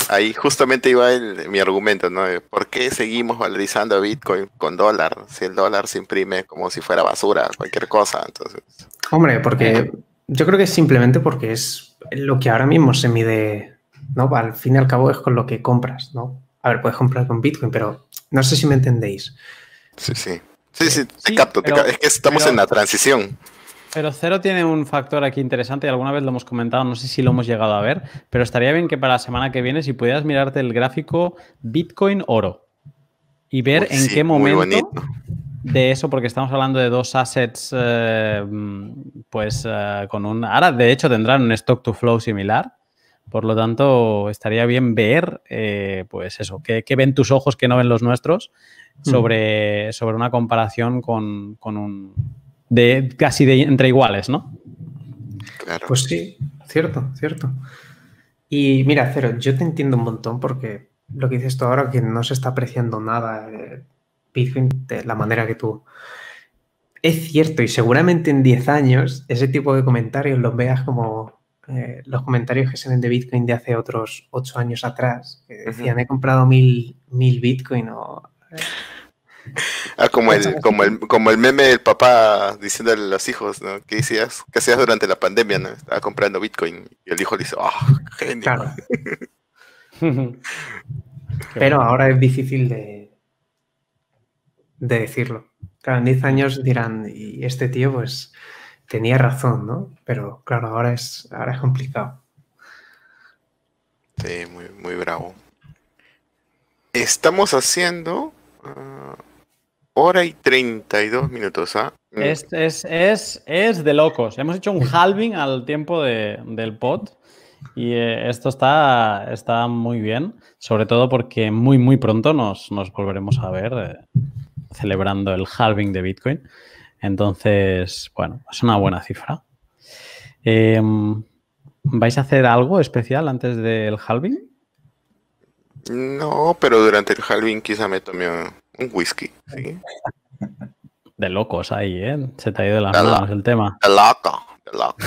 ahí justamente iba mi argumento, ¿no? ¿Por qué seguimos valorizando a Bitcoin con dólar? Si el dólar se imprime como si fuera basura, cualquier cosa. Entonces. Hombre, porque yo creo que es simplemente porque es lo que ahora mismo se mide, ¿no? Al fin y al cabo es con lo que compras, ¿no? A ver, puedes comprar con Bitcoin, pero no sé si me entendéis. Sí, sí. Sí, sí, te capto, es que estamos en la transición. Pero cero tiene un factor aquí interesante y alguna vez lo hemos comentado, no sé si lo hemos llegado a ver, pero estaría bien que para la semana que viene, si pudieras mirarte el gráfico Bitcoin oro y ver en qué momento de eso, porque estamos hablando de dos assets, eh, pues eh, con un. Ahora, de hecho, tendrán un stock to flow similar, Por lo tanto, estaría bien ver, eh, pues eso, qué, ven tus ojos que no ven los nuestros sobre, sobre una comparación con, un... de casi de entre iguales, ¿no? Claro. Pues sí, cierto, cierto. Y mira, Cero, yo te entiendo un montón porque lo que dices tú ahora, que no se está apreciando nada eh, Bitcoin de la manera que tú. Es cierto, y seguramente en 10 años ese tipo de comentarios los veas como eh, los comentarios que se ven de Bitcoin de hace otros 8 años atrás, que decían he comprado mil, mil Bitcoin o eh, Ah, como el, como el, como el meme del papá diciéndole a los hijos, ¿no? ¿Qué hacías? ¿Qué hacías durante la pandemia, no? Estaba comprando Bitcoin. Y el hijo le dice, ¡ah, genio! Pero ahora es difícil de, de decirlo. Claro, en 10 años dirán, y este tío, pues, tenía razón, ¿no? Pero claro, ahora es, ahora es complicado. Sí, muy, muy bravo. Estamos haciendo ah, hora y 32 minutos, ¿ah? Mm. Es, es, es, de locos. Hemos hecho un halving al tiempo del pod y eh, esto está, está muy bien, sobre todo porque muy, muy pronto nos, volveremos a ver eh, celebrando el halving de Bitcoin. Entonces, bueno, es una buena cifra. Em, ¿Vais a hacer algo especial antes del halving? No, pero durante el halving quizá me tome un whisky, ¿sí? De locos ahí, ¿eh? Se te ha ido de las manos el tema. De loco, de loco.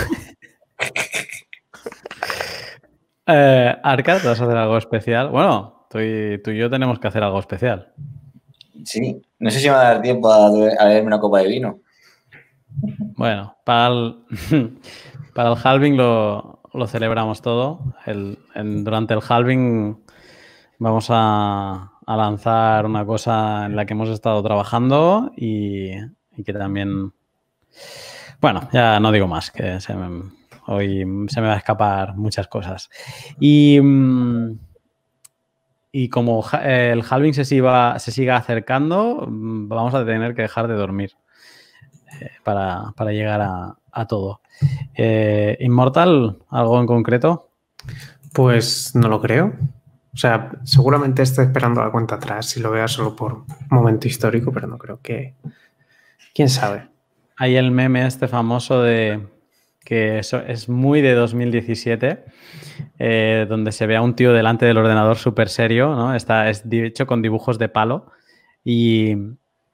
eh, Arcad, ¿vas a hacer algo especial? Bueno, tú y, yo tenemos que hacer algo especial. Sí, no sé si me va a dar tiempo a, beberme una copa de vino. Bueno, para el, para el halving lo, celebramos todo. durante el halving vamos a, a lanzar una cosa en la que hemos estado trabajando y, que también, bueno, ya no digo más, que hoy se me va a escapar muchas cosas. Y, mm, y como el halving se siga, se siga acercando, mm, vamos a tener que dejar de dormir eh, para, llegar a, todo. Eh, ¿Inmortal? ¿Algo en concreto? Pues no lo creo. O sea, seguramente esté esperando la cuenta atrás si lo vea solo por momento histórico, pero no creo que. ¿Quién sabe? Hay el meme este famoso de que eso es muy de 2017, eh, donde se ve a un tío delante del ordenador súper serio, ¿no? Está es hecho con dibujos de palo y,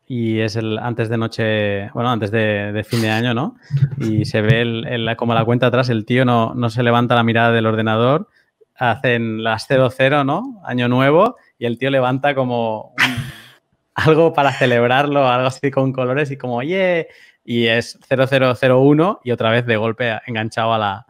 es el antes de noche, bueno, antes de, fin de año, ¿no? Y se ve el, como la cuenta atrás, el tío no, no se levanta la mirada del ordenador hacen las 00, ¿no? Año nuevo, y el tío levanta como algo para celebrarlo, algo así con colores y como, oye, y es 0001 y otra vez de golpe enganchado a la,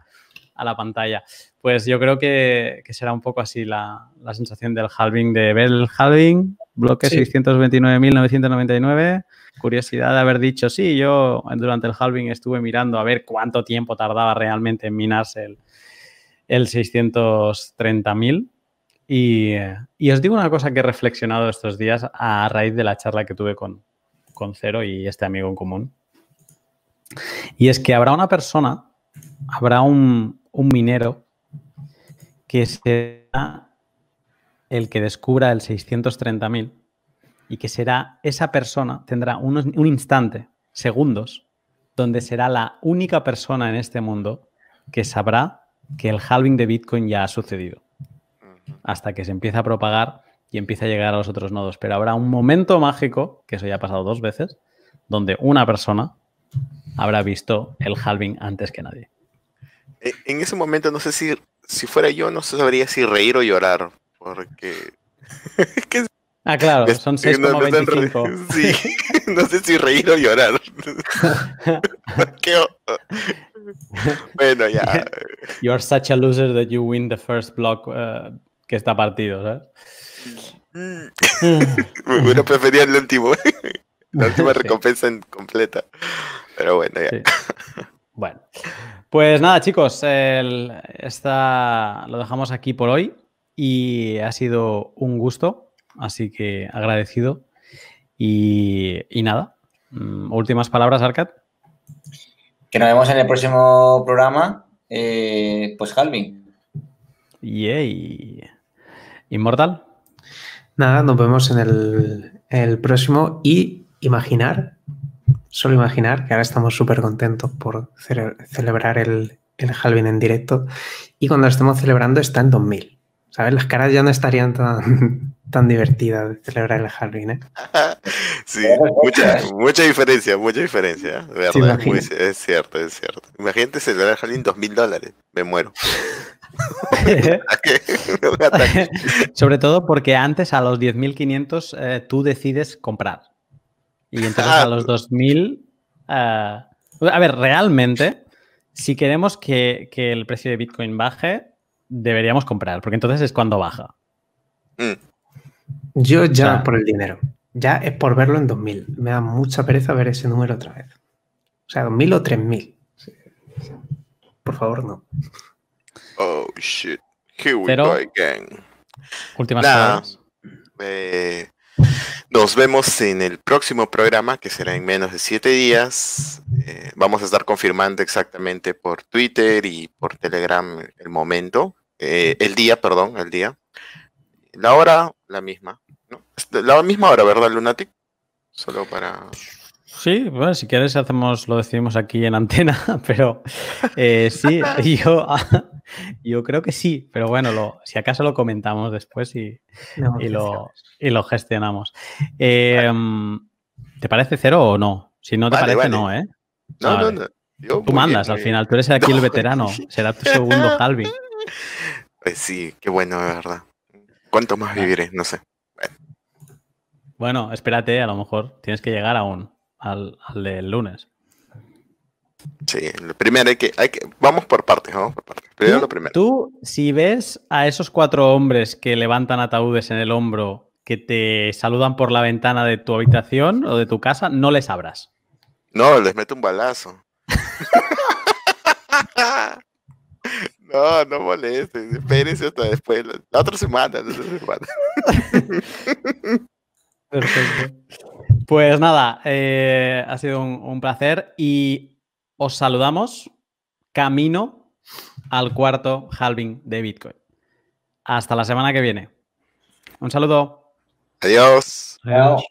pantalla. Pues yo creo que, será un poco así la, sensación del halving, de ver el halving, bloque 629.999. Curiosidad de haber dicho, sí, yo durante el halving estuve mirando a ver cuánto tiempo tardaba realmente en minarse el, el 630.000. Y, y, os digo una cosa que he reflexionado estos días a raíz de la charla que tuve con, con Cero y este amigo en común. Y es que habrá una persona, habrá un, minero que será el que descubra el 630.000 y que será esa persona, tendrá un instante, segundos, donde será la única persona en este mundo que sabrá que el halving de Bitcoin ya ha sucedido. Hasta que se empieza a propagar y empieza a llegar a los otros nodos. Pero habrá un momento mágico, que eso ya ha pasado dos veces, donde una persona habrá visto el halving antes que nadie. Eh, en ese momento no sé si, si fuera yo, no sabría si reír o llorar, porque... ah, claro, son 6,25. sí, no sé si reír o llorar. bueno, ya. You are such a loser that you win the first block uh, que está partido, ¿sabes? Bueno, prefería el último. La última recompensa completa. Pero bueno, ya. Bueno. Pues nada, chicos, esta lo dejamos aquí por hoy y ha sido un gusto, así que agradecido. Y, y nada, mm, últimas palabras, Arcad. Que nos vemos en el próximo programa, eh, pues Halving. Yay. ¿Inmortal? Nada, nos vemos en el, el próximo y imaginar, solo imaginar que ahora estamos súper contentos por celebrar el, el Halving en directo y cuando lo estemos celebrando está en 2000. ¿Sabes? Las caras ya no estarían tan, tan divertidas de celebrar el Halloween, ¿eh? sí, mucha, mucha diferencia, mucha diferencia. ¿verdad? es cierto, es cierto. Imagínate celebrar el Halloween dos mil dólares. Me muero. Sobre todo porque antes a los 10.500 eh, tú decides comprar. Y entonces a los 2.000... Eh, a ver, realmente, si queremos que, que el precio de Bitcoin baje, deberíamos comprar, porque entonces es cuando baja. Mm. Yo ya por el dinero. Ya es por verlo en 2000. Me da mucha pereza ver ese número otra vez. O sea, 2000 o 3000. Por favor, no. Oh, shit. Here we go again. Últimas palabras. Eh, nos vemos en el próximo programa, que será en menos de siete días. Eh, vamos a estar confirmando exactamente por Twitter y por Telegram el momento, eh, el día, perdón, el día. La hora, la misma. La misma hora, ¿verdad, Lunatic? Solo para... Sí, bueno, si quieres hacemos, lo decimos aquí en antena, pero eh, sí, yo, yo creo que sí, pero bueno, si acaso lo comentamos después y, y, lo, y lo, gestionamos. Em, ¿Te parece cero o no? Si no te parece, no, ¿eh? No, no, no. tú mandas al final, tú eres aquí el veterano, será tu segundo halving. Pues sí, qué bueno, de verdad. ¿Cuánto más viviré? No sé. Bueno. espérate, a lo mejor tienes que llegar aún al, al del lunes. Sí, primero hay que, hay que, vamos por partes, vamos por partes. Primero lo primero. Tú, si ves a esos cuatro hombres que levantan ataúdes en el hombro, que te saludan por la ventana de tu habitación o de tu casa, no les abras. No, les meto un balazo. No, no molesten, espérense hasta después, la otra semana, la otra semana. Perfecto. Pues nada, eh, ha sido un, placer y os saludamos camino al cuarto halving de Bitcoin. Hasta la semana que viene. Un saludo. Adiós. Adiós.